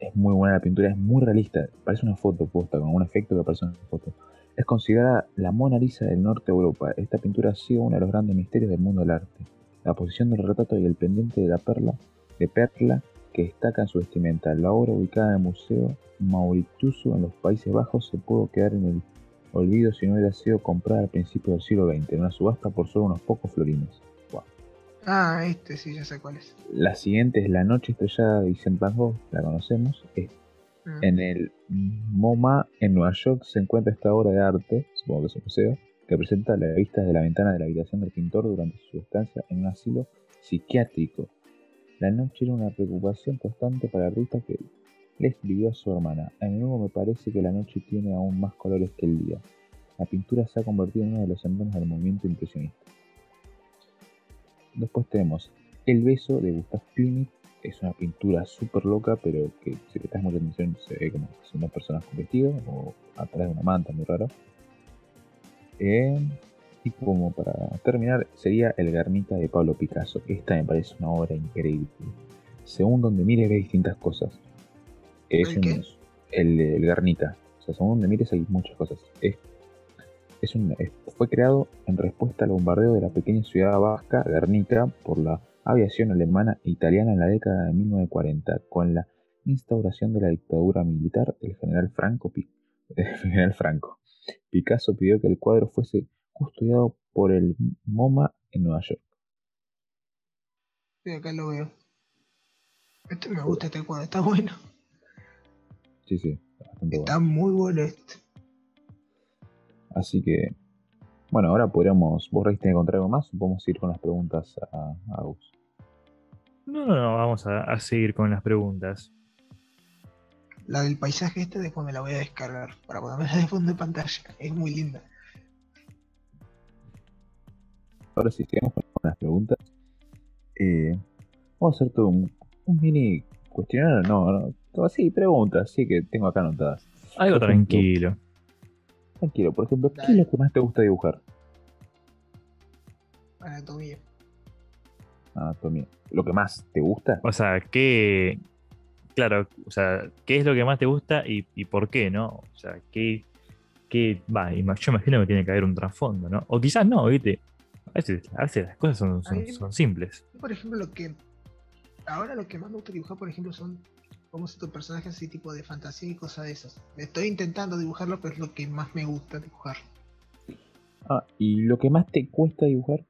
es muy buena la pintura, es muy realista, parece una foto puesta con un efecto que parece una foto. Es considerada la Mona Lisa del norte de Europa. Esta pintura ha sido uno de los grandes misterios del mundo del arte. La posición del retrato y el pendiente de la perla, de perla que destaca en su vestimenta. La obra ubicada en el Museo Maurituso en los Países Bajos se pudo quedar en el olvido si no hubiera sido comprada al principio del siglo XX en una subasta por solo unos pocos florines. Ah, este sí, ya sé cuál es. La siguiente es La Noche Estrellada de Vincent Van Gogh, la conocemos. Mm. En el MoMA en Nueva York se encuentra esta obra de arte, supongo que es un museo, que presenta la vista de la ventana de la habitación del pintor durante su estancia en un asilo psiquiátrico. La noche era una preocupación constante para artista que le escribió a su hermana. A menudo me parece que la noche tiene aún más colores que el día. La pintura se ha convertido en uno de los emblemas del movimiento impresionista. Después tenemos El beso de Gustav Klimt. Es una pintura súper loca, pero que si le estás mucha atención se ve como que son dos personas con vestido o atrás de una manta, muy raro. Eh, y como para terminar, sería El Guernica de Pablo Picasso. Esta me parece una obra increíble. Según donde mires, ve distintas cosas. Es ¿El, el, el Guernica. O sea, según donde mires hay muchas cosas. Es fue creado en respuesta al bombardeo de la pequeña ciudad vasca Guernica por la aviación alemana e italiana en la década de 1940, con la instauración de la dictadura militar del general Franco, general Franco. Picasso pidió que el cuadro fuese custodiado por el MoMA en Nueva York. Sí, acá lo veo. Este me gusta este cuadro, está bueno. Sí, sí, está, está muy bueno este. Así que, bueno, ahora podríamos. ¿Vos Reis que encontrar algo más o podemos ir con las preguntas a, a Gus? No, no, no, vamos a, seguir con las preguntas. La del paisaje este después me la voy a descargar para ponerla de fondo de pantalla. Es muy linda. Ahora sí, sigamos con las preguntas. Eh, vamos a hacer todo un, mini cuestionario. No, no, todo así, preguntas, sí que tengo acá anotadas. Algo tranquilo. Tranquilo, por ejemplo, ¿qué es lo que más te gusta dibujar? Anatomía. Anatomía. ¿Lo que más te gusta? O sea, ¿qué, claro, o sea, ¿qué es lo que más te gusta y, y por qué, no? O sea, ¿qué, qué va? Yo imagino que tiene que haber un trasfondo, ¿no? O quizás no, ¿viste? A veces, a veces las cosas son, son- simples. Por ejemplo, lo que. Ahora lo que más me gusta dibujar, por ejemplo, son como estos personajes así tipo de fantasía y cosas de esas. Estoy intentando dibujarlo, pero es lo que más me gusta dibujar. Ah, ¿y lo que más te cuesta dibujar?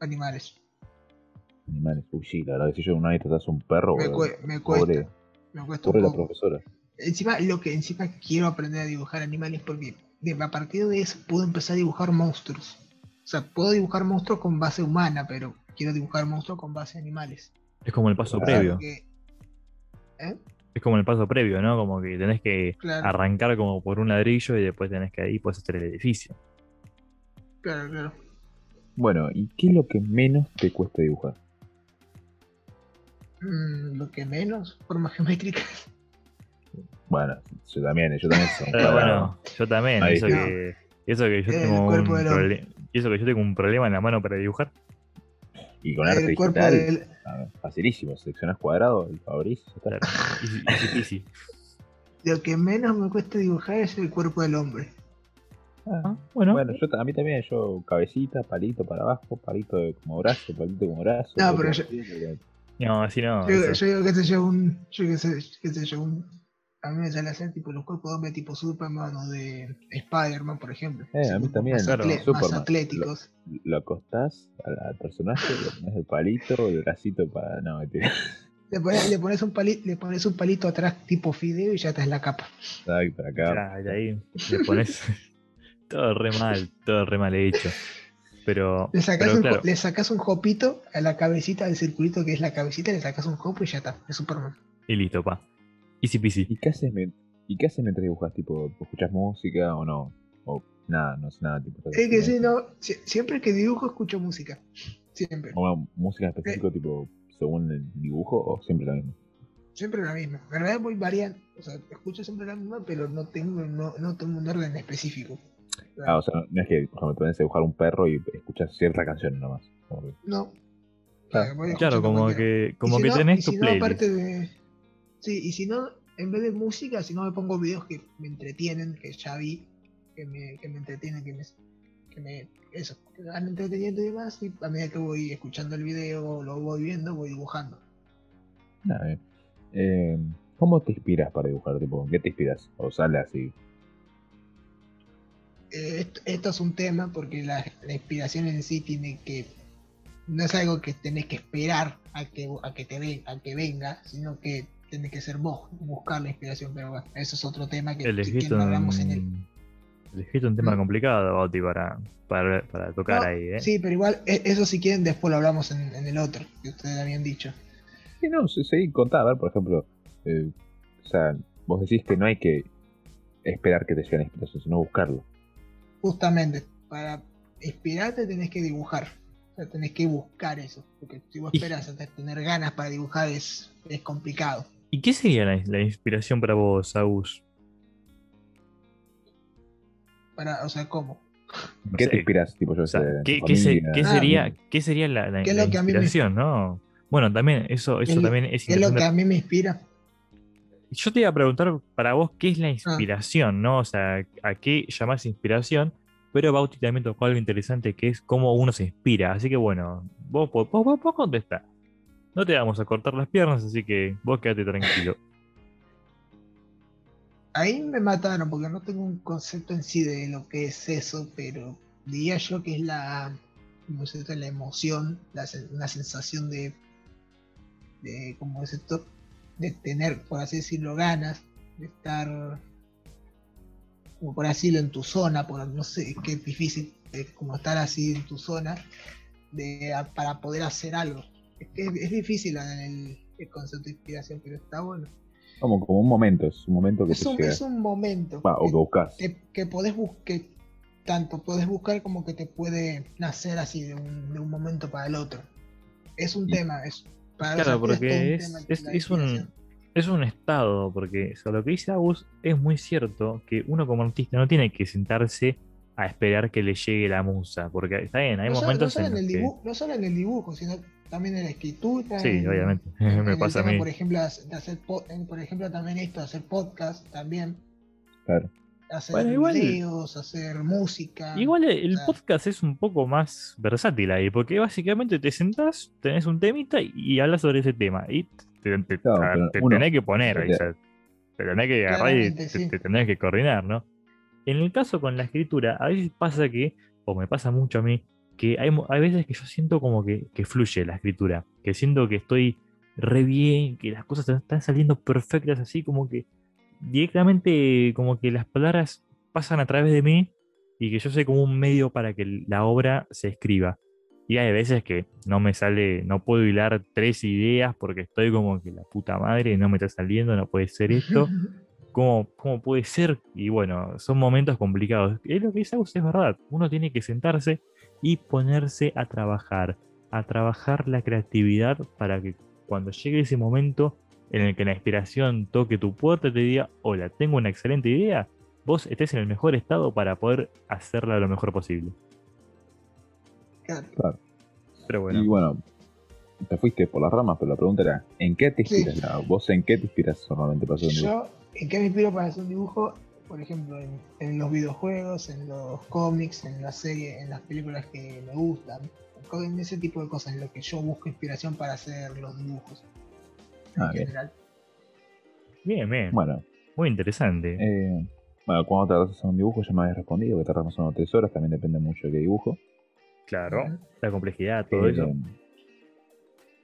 Animales. Animales. Uy, sí, la verdad que si yo una vez tratás a un perro, Me, cue- me cuesta. pobre, Me cuesta un pobre la profesora. Encima, lo que encima quiero aprender a dibujar animales porque a partir de eso puedo empezar a dibujar monstruos. O sea, puedo dibujar monstruos con base humana, pero quiero dibujar monstruos con base animales. Es como el paso Claro. previo. ¿Eh? Es como el paso previo, ¿no? Como que tenés que Claro. arrancar como por un ladrillo y después tenés que ahí pues hacer el edificio. Claro, claro. Bueno, ¿y qué es lo que menos te cuesta dibujar? Mm, lo que menos, formas geométricas. Bueno, yo también, yo también soy un bueno, yo también, Ahí eso que, eso que yo El tengo un y eso que yo tengo un problema en la mano para dibujar. Y con arte el cuerpo digital, del, facilísimo. Seleccionás cuadrado, y abrís. Claro, easy, easy peasy. lo que menos me cuesta dibujar es el cuerpo del hombre. Ah, bueno, Bueno, yo, a mí también, yo cabecita, palito para abajo, palito de- como brazo, palito como brazo. No, pero yo- no, así no. yo, yo digo, qué sé yo, un. Yo qué sé, qué sé yo, un. A mí me sale hacer tipo los cuerpos de hombre tipo Superman o de Spider-Man, por ejemplo. Eh, a mí más también, claro, atle- más atléticos. Lo acostás al, al personaje, le pones el palito, el bracito para. No, mentira. Le pones, le, pones un palito, le pones un palito atrás tipo fideo y ya está en la capa. Exacto, acá. Ya, y ahí le pones todo re mal, todo re mal hecho. Pero, Le sacas, pero un, claro, le sacas un jopito a la cabecita del circulito que es la cabecita, le sacas un jopo y ya está. Es Superman. y listo, pa. Easy peasy. ¿Y qué haces, ¿Y qué haces mientras dibujas? Tipo, ¿escuchas música o no? O nada, no sé nada. Tipo, Es que si no, si- siempre que dibujo escucho música. Siempre. ¿O música específica, tipo, según el dibujo o siempre la misma? Siempre la misma. En realidad voy variando. O sea, escucho siempre la misma, pero no tengo, no, no tengo un orden específico. Ah, o sea, no es que, por ejemplo, a dibujar un perro y escuchas cierta canción nomás. Que- No. Claro. voy Claro, como que, como si que no- tenés tu si no, playlist. aparte de. Sí, y si no, en vez de música, si no me pongo videos que me entretienen, que ya vi, que me, que me entretienen, que me, que me. Eso, que me van entreteniendo y demás, y a medida que voy escuchando el video, lo voy viendo, voy dibujando. Eh, ¿Cómo te inspiras para dibujar? Tipo, ¿en ¿Qué te inspiras? O sale así. Eh, esto, esto es un tema porque la, la inspiración en sí tiene que. No es algo que tenés que esperar a que, a que te ven, a que venga, sino que tenés que ser vos, buscar la inspiración. Pero bueno, eso es otro tema que, que, lo hablamos en el. un, elegiste un tema Mm. complicado, Bauti, para, para, para tocar No, ahí, ¿eh? Sí, pero igual, e- eso si quieren, después lo hablamos en, en el otro, que ustedes habían dicho. Sí, no, sí, sí, contá, a ver, por ejemplo, eh, o sea, vos decís que no hay que esperar que te llegue la inspiración, sino buscarlo. Justamente, para inspirarte tenés que dibujar. O sea, tenés que buscar eso. Porque si vos esperas a tener ganas para dibujar es, es complicado. ¿Y qué sería la, la inspiración para vos, Agus? Para, o sea, ¿cómo? No ¿Qué sé, te inspiras? Tipo, yo o sea, sé, ¿qué, tu qué se- familia. qué Ah, sería, qué sería la, la- ¿Qué es la lo que a mí me- inspiración, no? Bueno, también eso, eso ¿Qué es- también es ¿Qué es lo que a mí me inspira? Yo te iba a preguntar para vos qué Ah. es la inspiración, ¿no? O sea, ¿a qué llamás inspiración? Pero Bauti también tocó algo interesante que es cómo uno se inspira. Así que bueno, vos, vos, vos, vos contestá. No te vamos a cortar las piernas, así que vos quédate tranquilo. Ahí me mataron porque no tengo un concepto en sí de lo que es eso, pero diría yo que es la, la emoción, la, una sensación de, de, ¿cómo es? De tener, por así decirlo, ganas, de estar, como por así decirlo, en tu zona, por, no sé, es que es difícil, es como estar así en tu zona, de, para poder hacer algo. Es que es, es difícil el, el concepto de inspiración, pero está bueno. Como, como un momento, es un momento que Es te un, llega. es un momento. Va, o que- que buscas. que, que podés buscar, tanto podés buscar como que te puede nacer así de un, de un momento para el otro. Es un Y- tema, es para Claro, porque todo un es, es, es un, es un estado, porque o sea, lo que dice Agus es muy cierto, que uno como artista no tiene que sentarse a esperar que le llegue la musa, porque está bien, hay no, solo, no momentos solo en en los el que... dibujo, no solo en el dibujo, sino también en la escritura. Sí, en- obviamente. en Me pasa a mí. Por ejemplo, de hacer, en- por ejemplo, también esto, hacer podcast, también. Claro. Hacer Bueno, igual- videos, hacer música. Igual el o sea- podcast es un poco más versátil ahí, porque básicamente te sentás, tenés un temita y hablas sobre ese tema. Y te, te- Claro, a- pero te uno- tenés que poner, o sea, te tenés que agarrar y te, sí. te tenés que coordinar, ¿no? En el caso con la escritura, a veces pasa que, o me pasa mucho a mí, que hay, hay veces que yo siento como que, que fluye la escritura, que siento que estoy re bien, que las cosas están saliendo perfectas, así como que directamente como que las palabras pasan a través de mí y que yo soy como un medio para que la obra se escriba. Y hay veces que no me sale, no puedo hilar tres ideas porque estoy como que la puta madre no me está saliendo, no puede ser esto. ¿Cómo, cómo puede ser? Y bueno, son momentos complicados. Es lo que dice es verdad. Uno tiene que sentarse y ponerse a trabajar, a trabajar la creatividad para que cuando llegue ese momento en el que la inspiración toque tu puerta y te diga, hola, tengo una excelente idea, vos estés en el mejor estado para poder hacerla lo mejor posible. Claro. Claro. Pero bueno, Y bueno, te fuiste por las ramas, pero la pregunta era, ¿en qué te Sí. inspiras? Lau? ¿Vos en qué te inspiras normalmente para hacer un dibujo? Yo, ¿en qué me inspiro para hacer un dibujo? Por ejemplo, en, en los videojuegos, en los cómics, en las series, en las películas que me gustan, en ese tipo de cosas en lo que yo busco inspiración para hacer los dibujos. En Ah, bien. general. bien, bien. Bueno, Muy interesante. eh, bueno, cuando tardas en hacer un dibujo ya me habías respondido que tardas más o menos tres horas, también depende mucho de qué dibujo. claro, la complejidad, todo Eh, eso.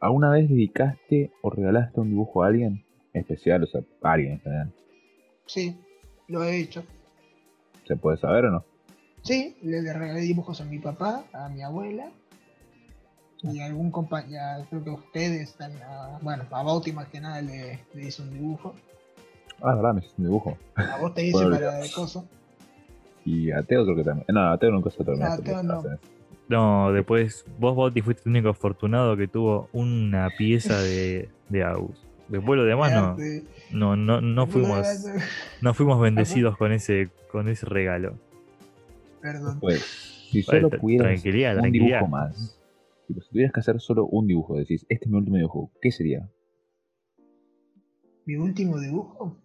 ¿Alguna vez dedicaste o regalaste un dibujo a alguien especial? O sea, a alguien en general. Sí, lo he hecho. ¿Se puede saber o no? Sí, le, le regalé dibujos a mi papá, a mi abuela y a algún compañero, creo que ustedes están, a- bueno, a Bauti más que nada le, le hice un dibujo. Ah, verdad, me hiciste un dibujo. A vos te hice Bueno, para el coso. Y a Teo creo que también. No, a Teo nunca se terminó. No, a Teo no. No, después vos, Bauti, fuiste el único afortunado que tuvo una pieza de, de Agus. Después lo demás no, no, no, no fuimos, no fuimos bendecidos con ese, con ese regalo. Perdón. Pues, si solo pudieras tranquilidad, un tranquilidad. dibujo más. Si tuvieras que hacer solo un dibujo, decís, este es mi último dibujo, ¿qué sería? Mi último dibujo.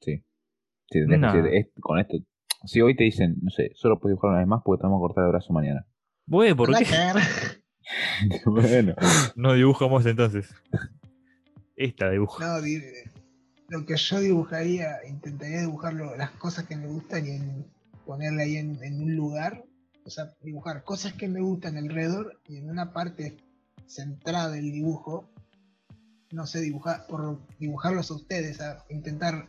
Sí. Si tendrías No. que decir, "Es- con esto. Si hoy te dicen, no sé, solo puedes dibujar una vez más porque te vamos a cortar el brazo mañana. Güey, ¿por qué bueno, no dibujamos entonces? Esta dibujo. No, lo que yo dibujaría, intentaría dibujarlo, las cosas que me gustan y en, ponerle ahí en, en un lugar. O sea, dibujar cosas que me gustan alrededor y en una parte centrada del dibujo, no sé, dibujar, por dibujarlos a ustedes, a intentar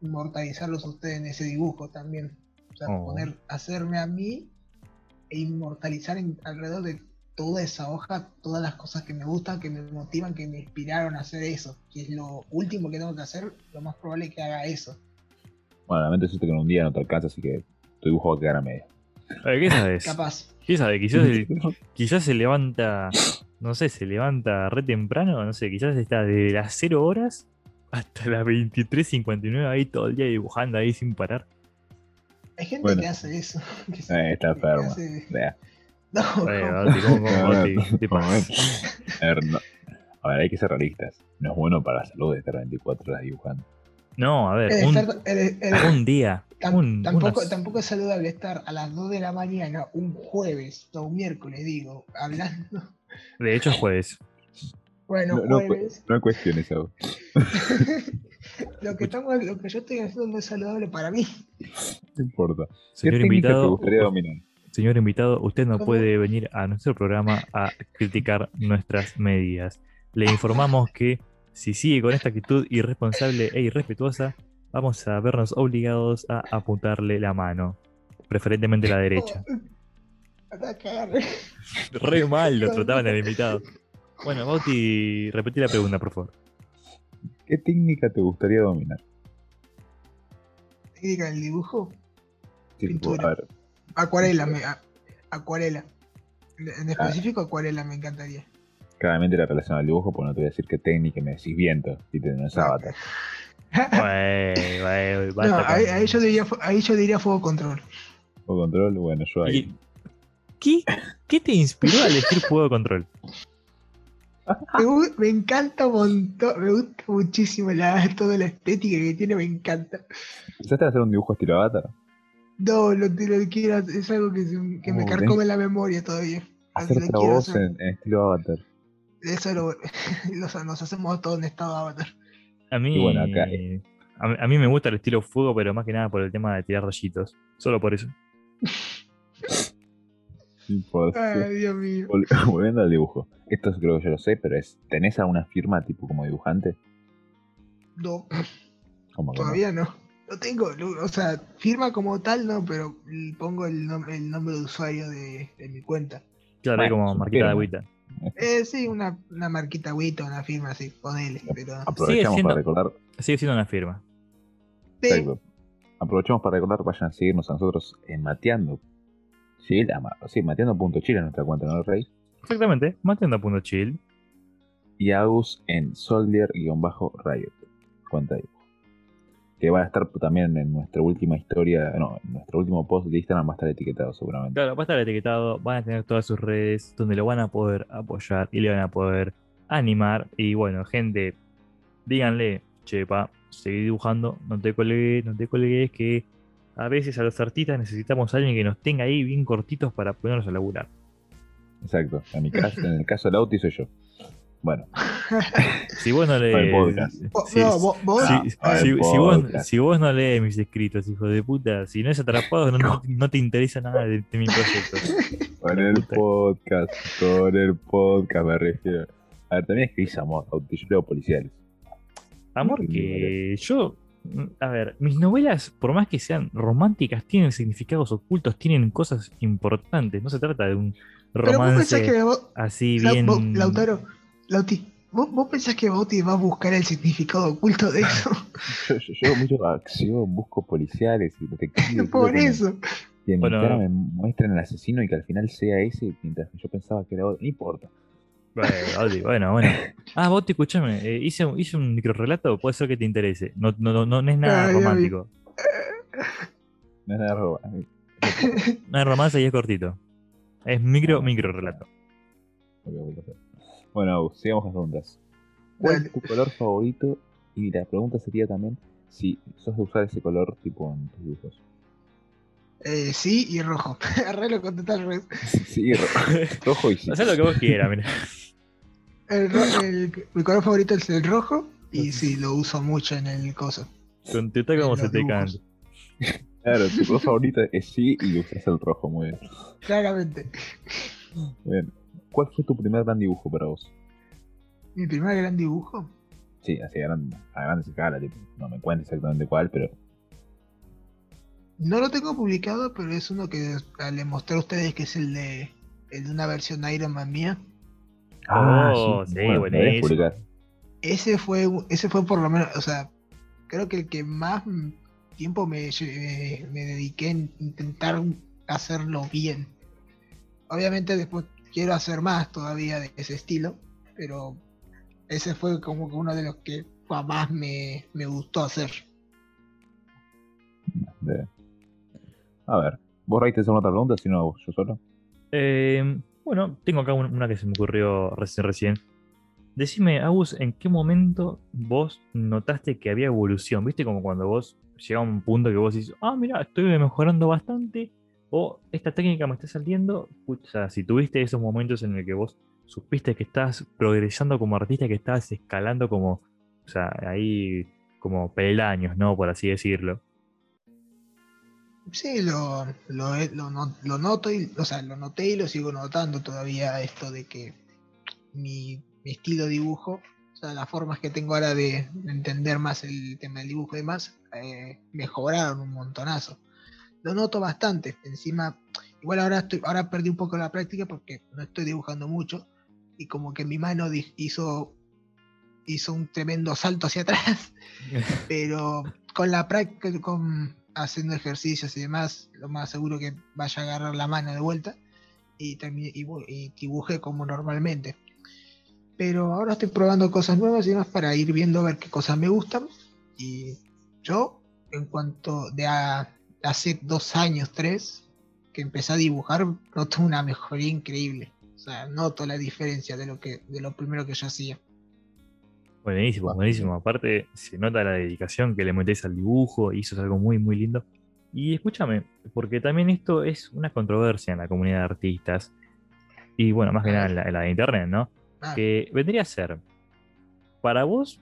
inmortalizarlos a ustedes en ese dibujo también. O sea, Oh. poner, hacerme a mí e inmortalizar en- alrededor de toda esa hoja, todas las cosas que me gustan, que me motivan, que me inspiraron a hacer eso. Que es lo último que tengo que hacer, lo más probable es que haga eso. bueno, lamento decirte que en un día no te alcanza, así que tu dibujo va a quedar a medio. A ver, ¿Qué sabes? Capaz. ¿Qué sabes? Quizás, el- quizás se levanta, no sé, se levanta re temprano, no sé, quizás está desde las 0 horas hasta las 23.59 ahí todo el día dibujando ahí sin parar. Hay gente Bueno. que hace eso. que Eh, está que enfermo. hace- Vea. No, Oye, ¿cómo? Bauti, ¿cómo- cómo, A ver, no. Hay que ser realistas. No es bueno para la salud estar 24 horas dibujando. No, a ver, El un, estar- el- el- un día. tam- un- tampoco, unas- tampoco es saludable estar a las 2 de la mañana, un jueves o un miércoles, digo, hablando. De hecho, es jueves. Bueno, No, no, jueves. No hay cuestiones, Agus. lo, que estamos, lo que yo estoy haciendo no es saludable para mí. No importa. ¿Qué Señor te gustaría dominar? Señor invitado, usted no ¿Cómo? puede venir a nuestro programa a criticar nuestras medidas. Le informamos que si sigue con esta actitud irresponsable e irrespetuosa, vamos a vernos obligados a apuntarle la mano, preferentemente la derecha. Re mal lo trataban al invitado. Bueno, Bauti, repetí la pregunta, por favor. ¿Qué técnica te gustaría dominar? Técnica del dibujo. Sí, tipo, Pintura. a ver, Acuarela, me, a- acuarela. En específico, acuarela me encantaría. claramente la relación al dibujo, pues no te voy a decir qué técnica me decís viento y te no es avatar. No, basta ahí, con- ahí yo diría, ahí yo diría fuego control. O control, bueno, yo ahí. ¿Y ¿Qué, ¿Qué te inspiró a elegir juego de control? Me, me encanta un montón, me gusta muchísimo la, toda la estética que tiene, me encanta. ¿Pensaste en hacer un dibujo estilo avatar? No, lo, que- lo que quiero hacer es algo que, que me carcome la memoria todavía. Así Hacerte lo hacer. en, en estilo avatar. Eso lo, los- nos hacemos todo en estado avatar. A mí, Y bueno, acá- a, mí- a mí me gusta el estilo fuego, pero más que nada por el tema de tirar rayitos. Solo por eso. Ay, Dios mío. Vol- Volviendo al dibujo. Esto creo que yo lo sé, pero es. ¿Tenés alguna firma tipo como dibujante? No, Como que no? todavía no. No tengo, o sea, firma como tal no, pero pongo el, nom- el nombre de usuario de, de mi cuenta. Claro, hay Bueno, como marquita de agüita. Eh, sí, una, una marquita Wito, una firma así, ponele, pero... Aprovechamos siendo- para recordar. Sigue siendo una firma. Sí, Exacto. Aprovechamos para recordar, vayan a seguirnos a nosotros en Mateando. Chile, ama- sí, Mateando.chile en nuestra cuenta, ¿no, Rey? Exactamente, matando a punto chill. Y Agus en Soldier-Riot. Cuenta dibujo. Que va a estar también en nuestra última historia, no, en nuestro último post de Instagram va a estar etiquetado seguramente. Claro, va a estar etiquetado, van a tener todas sus redes donde lo van a poder apoyar y le van a poder animar. Y bueno, gente, díganle, chepa, seguí dibujando, no te colgues, no te colgues, que a veces a los artistas necesitamos a alguien que nos tenga ahí bien cortitos para ponernos a laburar. Exacto. En, mi caso, en el caso del Auti soy yo. Bueno, Si vos no lees. el podcast. Vos- si- no, vos, vos- si- vos, vos no lees mis escritos, hijo de puta, si no es atrapado, no, te interesa nada de, de mi proyecto. con el podcast, con el podcast me refiero. A ver, también escribís amor, Auti, yo leo policiales. Amor, que yo. mm, A ver, mis novelas, por más que sean románticas, tienen significados ocultos, tienen cosas importantes. No se trata de un pero vos pensás romance que vos, así la- bien. vos, Lautaro, Lauti, ¿vos, vos pensás que Bauti va a buscar el significado oculto de eso? Yo, yo, yo miro acción, busco policiales y detectives. Por que me- eso. Que en Bueno. mi cara me muestren al asesino y que al final sea ese, mientras que yo pensaba que era otro. No importa. Bueno, Audi, bueno, bueno. Ah, vos te escuchame, eh, hice, un- hice un microrelato, puede ser que te interese. No, no, no, no es nada Ay, romántico. No es nada roba. No es romance y es cortito. Es micro, micro relato. Bueno, sigamos con las preguntas. ¿Cuál Dale. es tu color favorito? Y la pregunta sería también si sos de usar ese color tipo en tus dibujos. Eh, sí y rojo. Arreglo contestar al revés. Sí, ro- rojo y sí. Haz lo que vos quieras, mira. El el- mi color favorito es el rojo y sí, lo uso mucho en el coso. Contesta como se te cante. Claro, tu color favorito es sí y usas el rojo. Muy bien. Claramente. Muy bien. ¿Cuál fue tu primer gran dibujo para vos? Mi primer gran dibujo. Sí, así a, gran, a grandes escalas, tipo, no me cuentes exactamente cuál, pero No lo tengo publicado, pero es uno que ah, le mostré a ustedes que es el de, el de una versión Iron Man mía. Oh, sí, bueno, lo deberías buenísimo. publicar. Ese fue, ese fue por lo menos, o sea, creo que el que más tiempo me, lle- me dediqué en intentar hacerlo bien. Obviamente después quiero hacer más todavía de ese estilo, pero ese fue como que uno de los que más me, me gustó hacer. A ver, ¿vos Ray, te otra pregunta? Si no, yo solo. Eh, bueno, tengo acá un- una que se me ocurrió recién recién. Decime, Agus, ¿en qué momento vos notaste que había evolución? ¿Viste como cuando vos llegaba a un punto que vos dices, ah, mira, estoy mejorando bastante, o esta técnica me está saliendo? Sea, si tuviste esos momentos en el que vos supiste que estás progresando como artista, que estabas escalando como, o sea, ahí como peldaños, ¿no? Por así decirlo. Sí, lo, lo, lo, no- lo noto, y, o sea, lo noté y lo sigo notando todavía esto de que mi, estilo de dibujo, o sea, las formas que tengo ahora de entender más el tema del dibujo y demás, eh, mejoraron un montonazo. Lo noto bastante. Encima, igual ahora estoy, ahora perdí un poco la práctica porque no estoy dibujando mucho y como que mi mano hizo hizo un tremendo salto hacia atrás pero con la práctica, con haciendo ejercicios y demás, lo más seguro que vaya a agarrar la mano de vuelta y, termine- y, y dibujé como normalmente. Pero ahora estoy probando cosas nuevas y demás para ir viendo a ver qué cosas me gustan. Y yo, en cuanto de a- hace dos años, tres, que empecé a dibujar, noto una mejoría increíble. O sea, noto la diferencia de lo que de lo primero que yo hacía. Buenísimo, buenísimo. Aparte, se nota la dedicación que le metéis al dibujo y eso es algo muy, muy lindo. Y escúchame, porque también esto es una controversia en la comunidad de artistas, y bueno, más que nada en la, en la de internet, ¿no? Ah, Que vendría a ser, para vos,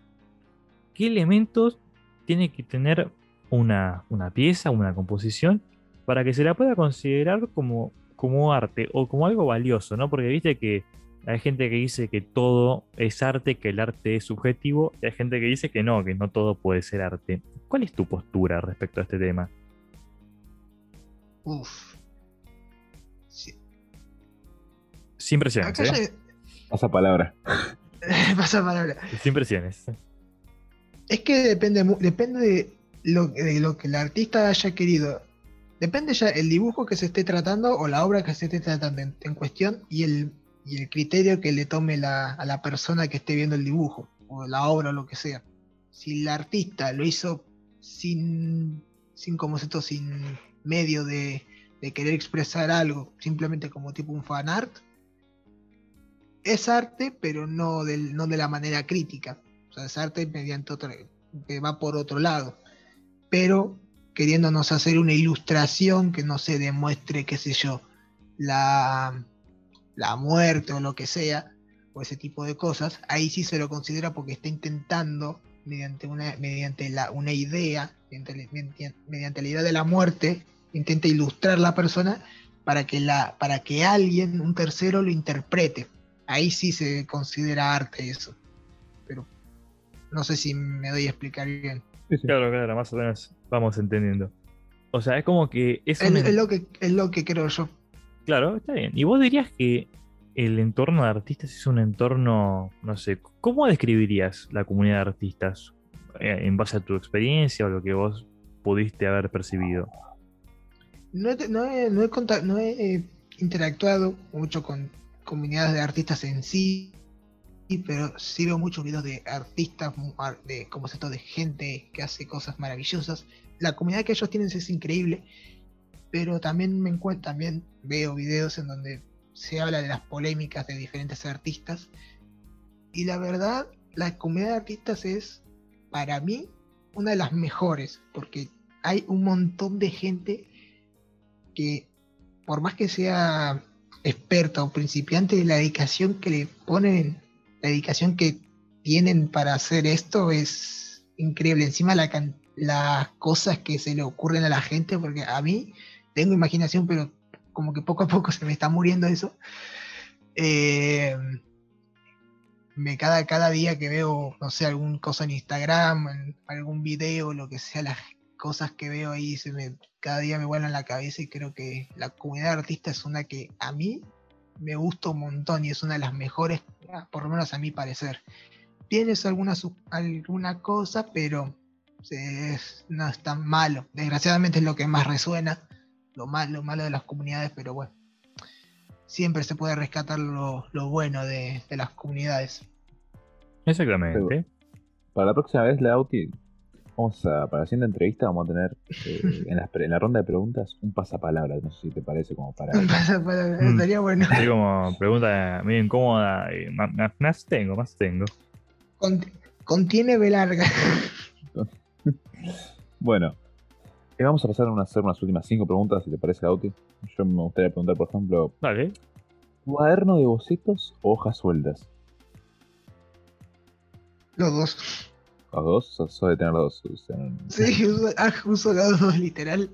¿qué elementos tiene que tener una, una pieza, una composición, para que se la pueda considerar como, como arte o como algo valioso, ¿no? Porque viste que hay gente que dice que todo es arte, que el arte es subjetivo, y hay gente que dice que no, que no todo puede ser arte. ¿Cuál es tu postura respecto a este tema? uf. Sí. Sin presiones, ¿eh? Pasa palabra. pasa palabra. Sin presiones. Es que depende, depende de lo, de lo que el artista haya querido. Depende ya el dibujo que se esté tratando o la obra que se esté tratando en, cuestión y el, y el criterio que le tome la- a la persona que esté viendo el dibujo o la obra o lo que sea. Si el artista lo hizo sin, sin como esto, sin medio de, de querer expresar algo, simplemente como tipo un fan art, es arte, pero no, del, no de la manera crítica. O sea, es arte mediante otro, que va por otro lado. Pero queriéndonos hacer una ilustración que no se demuestre, qué sé yo, la, la muerte o lo que sea, o ese tipo de cosas, ahí sí se lo considera porque está intentando, mediante una, mediante la, una idea, mediante, mediante- la idea de la muerte, intenta ilustrar la persona para que, la, para que alguien, un tercero, lo interprete. Ahí sí se considera arte eso. Pero no sé si me doy a explicar bien. Sí, sí. Claro, claro, más o menos vamos entendiendo. O sea, es como que es Es, un es lo que, es lo que creo yo. Claro, está bien. ¿Y vos dirías que el entorno de artistas es un entorno, no sé, ¿cómo describirías la comunidad de artistas eh, en base a tu experiencia o lo que vos pudiste haber percibido? No he, no he- no he no he, eh, interactuado mucho con comunidades de artistas en sí, pero sí veo muchos videos de artistas, de como esto, de gente que hace cosas maravillosas. La comunidad que ellos tienen es increíble, pero también me encuentro, también veo videos en donde se habla de las polémicas de diferentes artistas. Y la verdad, la comunidad de artistas es, para mí, una de las mejores, porque hay un montón de gente que, por más que sea experta o principiante, la dedicación que le ponen, la dedicación que tienen para hacer esto es increíble. Encima las cosas que se le ocurren a la gente, porque a mí tengo imaginación, pero como que poco a poco se me está muriendo eso. Eh, me cada, cada día que veo, no sé, algún cosa en Instagram, algún video, lo que sea, las cosas que veo ahí, se me, cada día me vuelan la cabeza y creo que la comunidad de artistas es una que a mí me gusta un montón y es una de las mejores, por lo menos a mi parecer. Tienes alguna, alguna cosa, pero es- no es tan malo. Desgraciadamente es lo que más resuena, lo malo, lo malo de las comunidades, pero bueno. Siempre se puede rescatar lo, lo bueno de, de las comunidades. Exactamente. Para la próxima vez, Lauti, vamos a, para la siguiente entrevista, vamos a tener eh, en, la, en la ronda de preguntas un pasapalabra. No sé si te parece como para. Pasa- pasa- Mm. Estaría bueno. Así como pregunta medio incómoda. y Más tengo, más tengo. Cont- contiene B larga. Bueno, eh, vamos a pasar a hacer unas últimas cinco preguntas, si te parece, Lauti. Yo me gustaría preguntar, por ejemplo, Dale. ¿cuaderno de bocetos o hojas sueltas? Los dos. ¿Los dos? De tener dos. o sea, Sí, uso, ah, uso los dos, literal.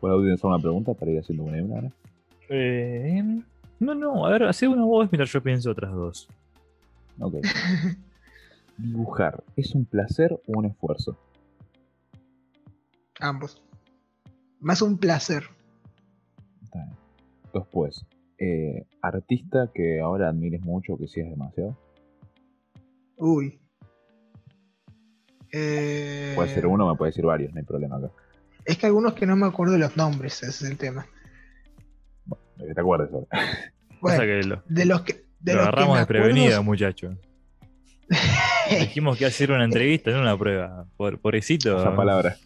¿Puedo tienes alguna pregunta para ir haciendo una y una? ¿no? Eh, no, no, a ver, hace una voz mientras yo pienso otras dos. Ok. ¿Dibujar es un placer o un esfuerzo? Ambos. Más un placer. Después, eh, artista que ahora admires mucho o que sigas demasiado. Uy. Eh, Puede ser uno, me puede decir varios, no hay problema acá. Es que algunos que no me acuerdo los nombres, ese es el tema. De que te acuerdes ahora. Bueno, que lo, de los que. De lo los agarramos desprevenido, acuerdo- muchacho. Dijimos que hacer una entrevista, no una prueba. Por, pobrecito. Esa palabra.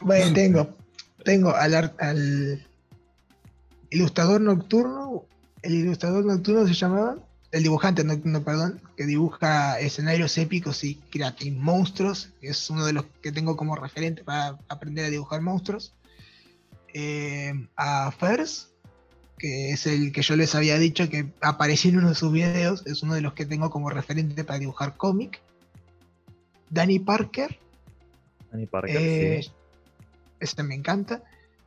Bueno, tengo. Tengo al, ar- al ilustrador nocturno, el ilustrador nocturno se llamaba, el dibujante nocturno, perdón, que dibuja escenarios épicos y y monstruos, es uno de los que tengo como referente para aprender a dibujar monstruos. Eh, a Fers, que es el que yo les había dicho que apareció en uno de sus videos, es uno de los que tengo como referente para dibujar cómic. Danny Parker. Danny Parker, eh, sí. Este me encanta.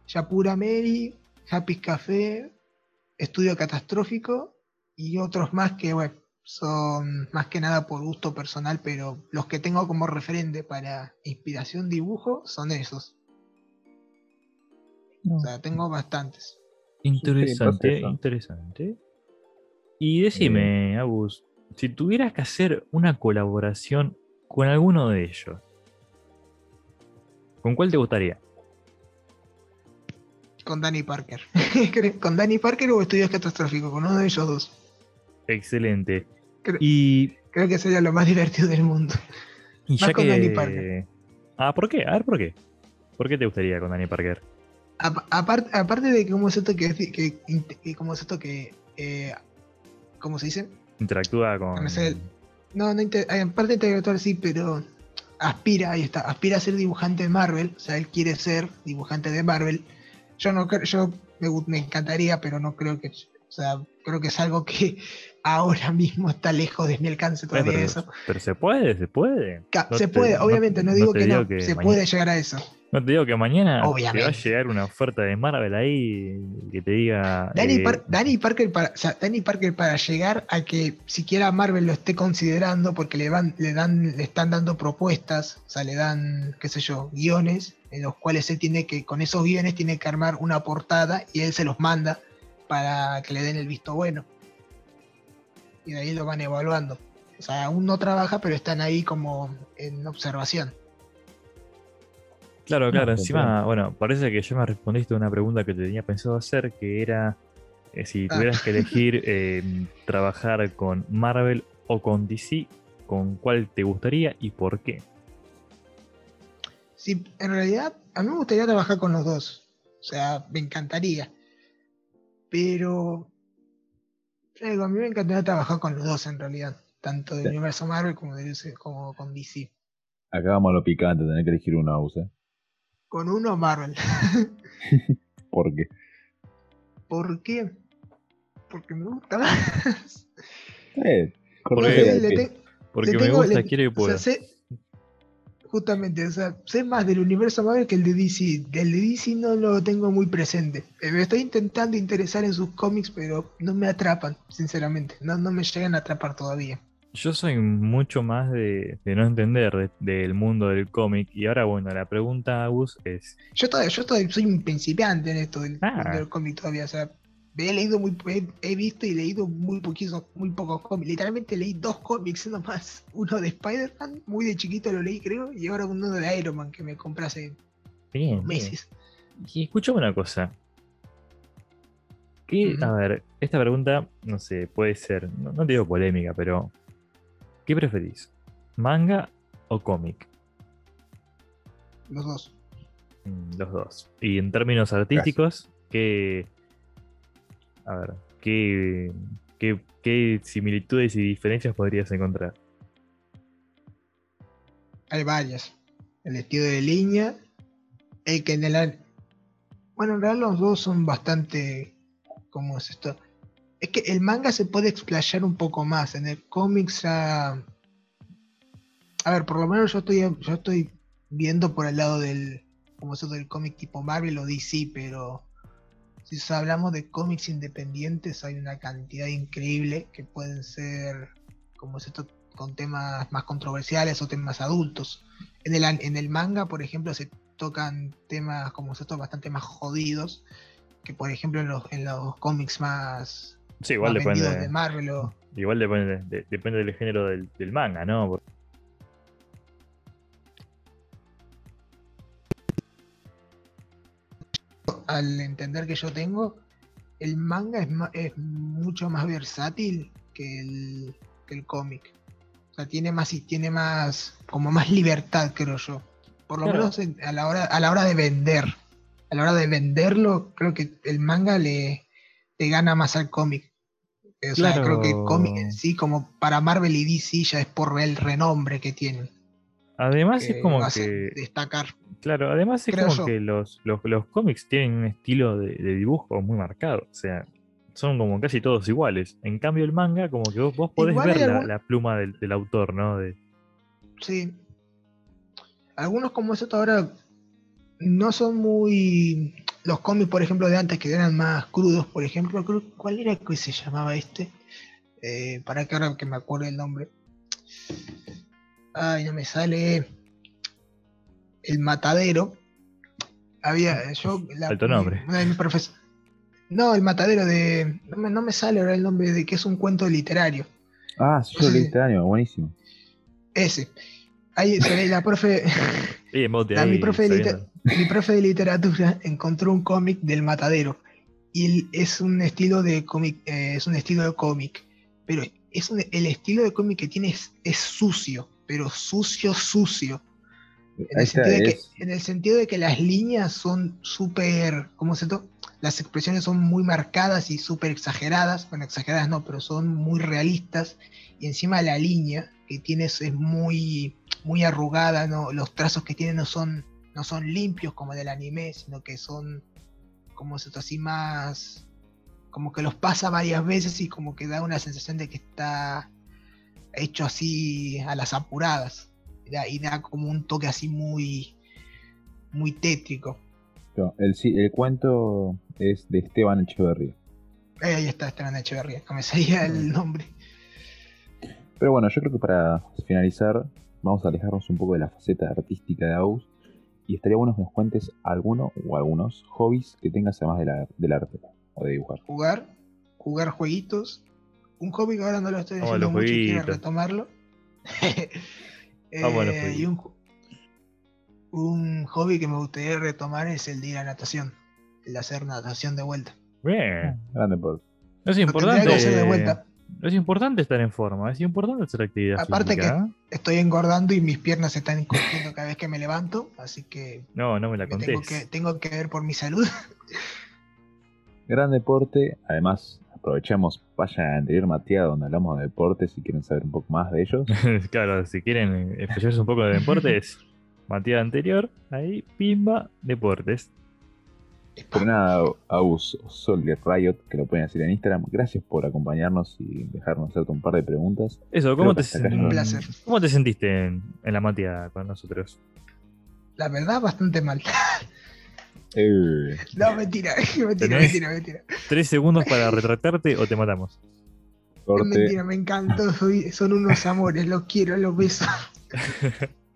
Yapura Mary, Happy Café, Estudio Catastrófico y otros más que, bueno, son más que nada por gusto personal, pero los que tengo como referente para inspiración dibujo son esos. O sea, tengo bastantes. Interesante, interesante. Y decime, Agus, si tuvieras que hacer una colaboración con alguno de ellos, ¿con cuál te gustaría? Con Danny Parker. con Danny Parker o Estudios Catastróficos, con uno de ellos dos. Excelente. Creo, Y, creo que sería lo más divertido del mundo. y Más ya con que... Danny Parker. Ah, ¿por qué? A ver, ¿por qué? ¿Por qué te gustaría con Danny Parker? Apa- apart- aparte de cómo es esto que, que, que- cómo es esto que eh, ¿cómo se dice? Interactúa con... No sé, No, no inter- eh, aparte de intelectual sí, pero aspira, ahí está, aspira a ser dibujante de Marvel, o sea, él quiere ser dibujante de Marvel. Yo no creo, yo me, me encantaría, pero no creo que, o sea, creo que es algo que ahora mismo está lejos de mi alcance todavía pero, eso. pero se puede, se puede. No se te- puede, obviamente, no, no digo que digo no, que se mañana- puede llegar a eso. No te digo que mañana te va a Obviamente. llegar una oferta de Marvel ahí que te diga... Danny, eh, Par- Danny Parker para, o sea, Danny Parker para llegar a que siquiera Marvel lo esté considerando porque le van, le dan, le están dando propuestas, o sea, le dan, qué sé yo, guiones en los cuales él tiene que, con esos guiones tiene que armar una portada y él se los manda para que le den el visto bueno. Y de ahí lo van evaluando. O sea, aún no trabaja, pero están ahí como en observación. Claro, claro. No, Encima, bueno, parece que ya me respondiste a una pregunta que te tenía pensado hacer, que era eh, si Ah. tuvieras que elegir eh, trabajar con Marvel o con DC, ¿con cuál te gustaría y por qué? Sí, en realidad a mí me gustaría trabajar con los dos. O sea, me encantaría. Pero digo, a mí me encantaría trabajar con los dos en realidad. Tanto del Sí. universo Marvel como, de DC como con DC. Acá vamos a lo picante, tener que elegir una USA. Con uno Marvel. ¿Por qué? ¿Por qué? Porque me gusta más. Eh, Porque- Sí, le te- Porque le me tengo- gusta, le- quiero y o sea, puedo. sé- justamente, o sea, sé más del universo Marvel que el de DC. El de DC no lo tengo muy presente. Eh, Me estoy intentando interesar en sus cómics, pero no me atrapan, sinceramente. No, no me llegan a atrapar todavía. Yo soy mucho más de, de no entender de- del mundo del cómic. Y ahora, bueno, la pregunta, Agus, es: Yo todavía, yo todavía soy un principiante en esto del, Ah. del cómic todavía. O sea, he leído muy, he, he visto y leído muy poquitos, muy pocos cómics. Literalmente leí dos cómics nomás. Uno de Spider-Man, muy de chiquito lo leí creo, y ahora uno de Iron Man que me compré hace bien, bien. meses. Y escúchame una cosa. ¿Qué. A ver, esta pregunta, no sé, puede ser, no, no te digo polémica, pero ¿qué preferís? ¿Manga o cómic? Los dos. Mm, Los dos. Y en términos artísticos, ¿qué. A ver, ¿qué, qué, qué similitudes y diferencias podrías encontrar? Hay varias. El estilo de línea. El que en el. Bueno, en realidad los dos son bastante. ¿Cómo es esto? Es que el manga se puede explayar un poco más. En el cómic ya. A ver, por lo menos yo estoy, yo estoy viendo por el lado del. Como eso del cómic tipo Marvel o DC, pero. Si hablamos de cómics independientes, hay una cantidad increíble que pueden ser. Como es esto? con temas más controversiales o temas adultos. En el, en el manga, por ejemplo, se tocan temas como estos bastante más jodidos que, por ejemplo, en los, en los cómics más, Sí, igual más vendidos depende, de Marvel. o- igual depende, de- depende del género del, del manga, ¿no? Porque- al entender que yo tengo, el manga es, ma- es mucho más versátil que el, que el cómic. O sea, tiene más y tiene más, como más libertad, creo yo. Por lo Claro. menos en- a la hora, a la hora de vender. A la hora de venderlo, creo que el manga le, le gana más al cómic. O sea, creo que Claro. cómic en sí, como para Marvel y DC, ya es por el renombre que tienen. Además que es como que, destacar. Claro, además es creo como yo. que los, los, los cómics tienen un estilo de, de dibujo muy marcado. O sea, son como casi todos iguales. En cambio el manga, como que vos, vos podés Igual ver la, algún- la pluma del, del autor, ¿no? De, Sí. Algunos como esto ahora no son muy... Los cómics, por ejemplo, de antes que eran más crudos, por ejemplo, ¿cuál era que se llamaba este? Eh, para que ahora que me acuerde el nombre. Ay, no me sale. El matadero. Había, yo, la- Alto nombre. una de mis profes- No, el matadero de. No me, no me sale ahora el nombre de que es un cuento literario. Ah, sí, Sí. año, buenísimo. Ese. Ahí la profe. Te La- ahí mi, profe de mi profe de literatura encontró un cómic del matadero. Y es un estilo de cómic, eh, es un estilo de cómic. Pero es un- el estilo de cómic que tiene es, es sucio, pero sucio, sucio. En Ahí el, está, sentido de que, es, en el sentido de que las líneas son súper, ¿cómo se to? Las expresiones son muy marcadas y súper exageradas. Bueno, exageradas no, pero son muy realistas. Y encima la línea que tienes es muy, muy arrugada, ¿no? Los trazos que tiene no son, no son limpios como del anime, sino que son, como se to? así más, como que los pasa varias veces y como que da una sensación de que está hecho así a las apuradas. Y da, y da como un toque así muy, muy tétrico. no, el, sí, el cuento es de Esteban Echeverría. Ahí está Esteban Echeverría, no me salía el nombre. Pero bueno, yo creo que para finalizar, vamos a alejarnos un poco de la faceta artística de Agus. Y estaría bueno que nos cuentes alguno o algunos hobbies que tengas además de la- del arte o de dibujar. Jugar, jugar jueguitos. Un hobby que ahora no lo estoy haciendo los mucho y quiero jueguitos. retomarlo. Eh, y un, un hobby que me gustaría retomar es el de ir a natación. El de hacer natación de vuelta. Bien. Grande por. Es Lo tendría que hacer de vuelta. importante. Es importante estar en forma, es importante hacer actividad Aparte física. ¿eh? Estoy engordando y mis piernas se están encogiendo cada vez que me levanto, así que No, no me la me tengo que, tengo que ver por mi salud. Gran deporte, además aprovechamos, vayan a la anterior mateada donde hablamos de deportes si quieren saber un poco más de ellos. claro, si quieren eh, especializarse un poco de deportes, Matías anterior, ahí, pimba, deportes. Pero nada, Agus Sol de Riot, que lo pueden decir en Instagram, gracias por acompañarnos y dejarnos hacerte un par de preguntas. Eso, ¿cómo, te, Un placer. ¿cómo te sentiste en, en la Matías con nosotros? La verdad, bastante mal. Eh, No, mentira, mentira, mentira, mentira. ¿Tres segundos para retratarte o te matamos? Es corte. mentira, me encantó. soy- son unos amores, los quiero, los beso.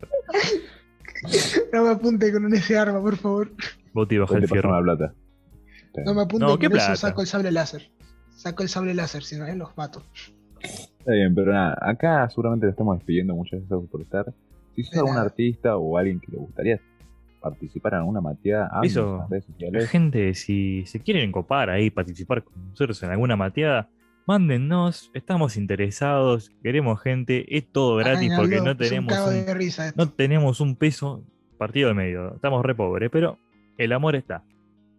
No me apunte con ese arma, por favor. Boti baja el fierro. la plata. No me apunte No, ¿qué con eso, plata? saco el sable láser. Saco el sable láser, si no, eh, los mato. Está bien, pero nada, acá seguramente lo estamos despidiendo. Muchas gracias Agus, por estar. Si sos De algún nada. artista o alguien que le gustaría participar en alguna mateada, háblenos Eso. en las redes sociales. Gente, si se quieren copar ahí, participar con nosotros en alguna mateada, mándennos, estamos interesados, queremos gente, es todo gratis Ay, porque no tenemos un, de risa esto. no tenemos un peso partido de medio, estamos re pobres, pero el amor está.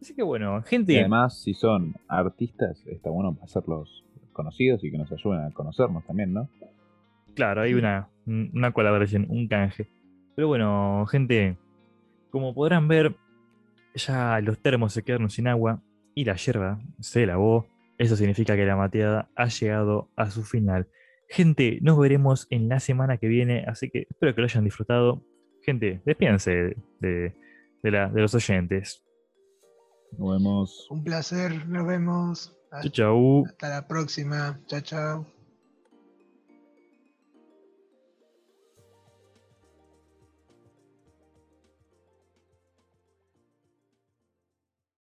Así que bueno, Y gente, además, si son artistas, está bueno hacerlos conocidos y que nos ayuden a conocernos también, ¿no? claro, hay una, una colaboración, un canje. Pero bueno, gente, como podrán ver, ya los termos se quedaron sin agua y la hierba se lavó. Eso significa que la mateada ha llegado a su final. Gente, nos veremos en la semana que viene, así que espero que lo hayan disfrutado. Gente, despídense de, de, la- de los oyentes. Nos vemos. Un placer, nos vemos. Chau, chau. Hasta la próxima. Chao, chao.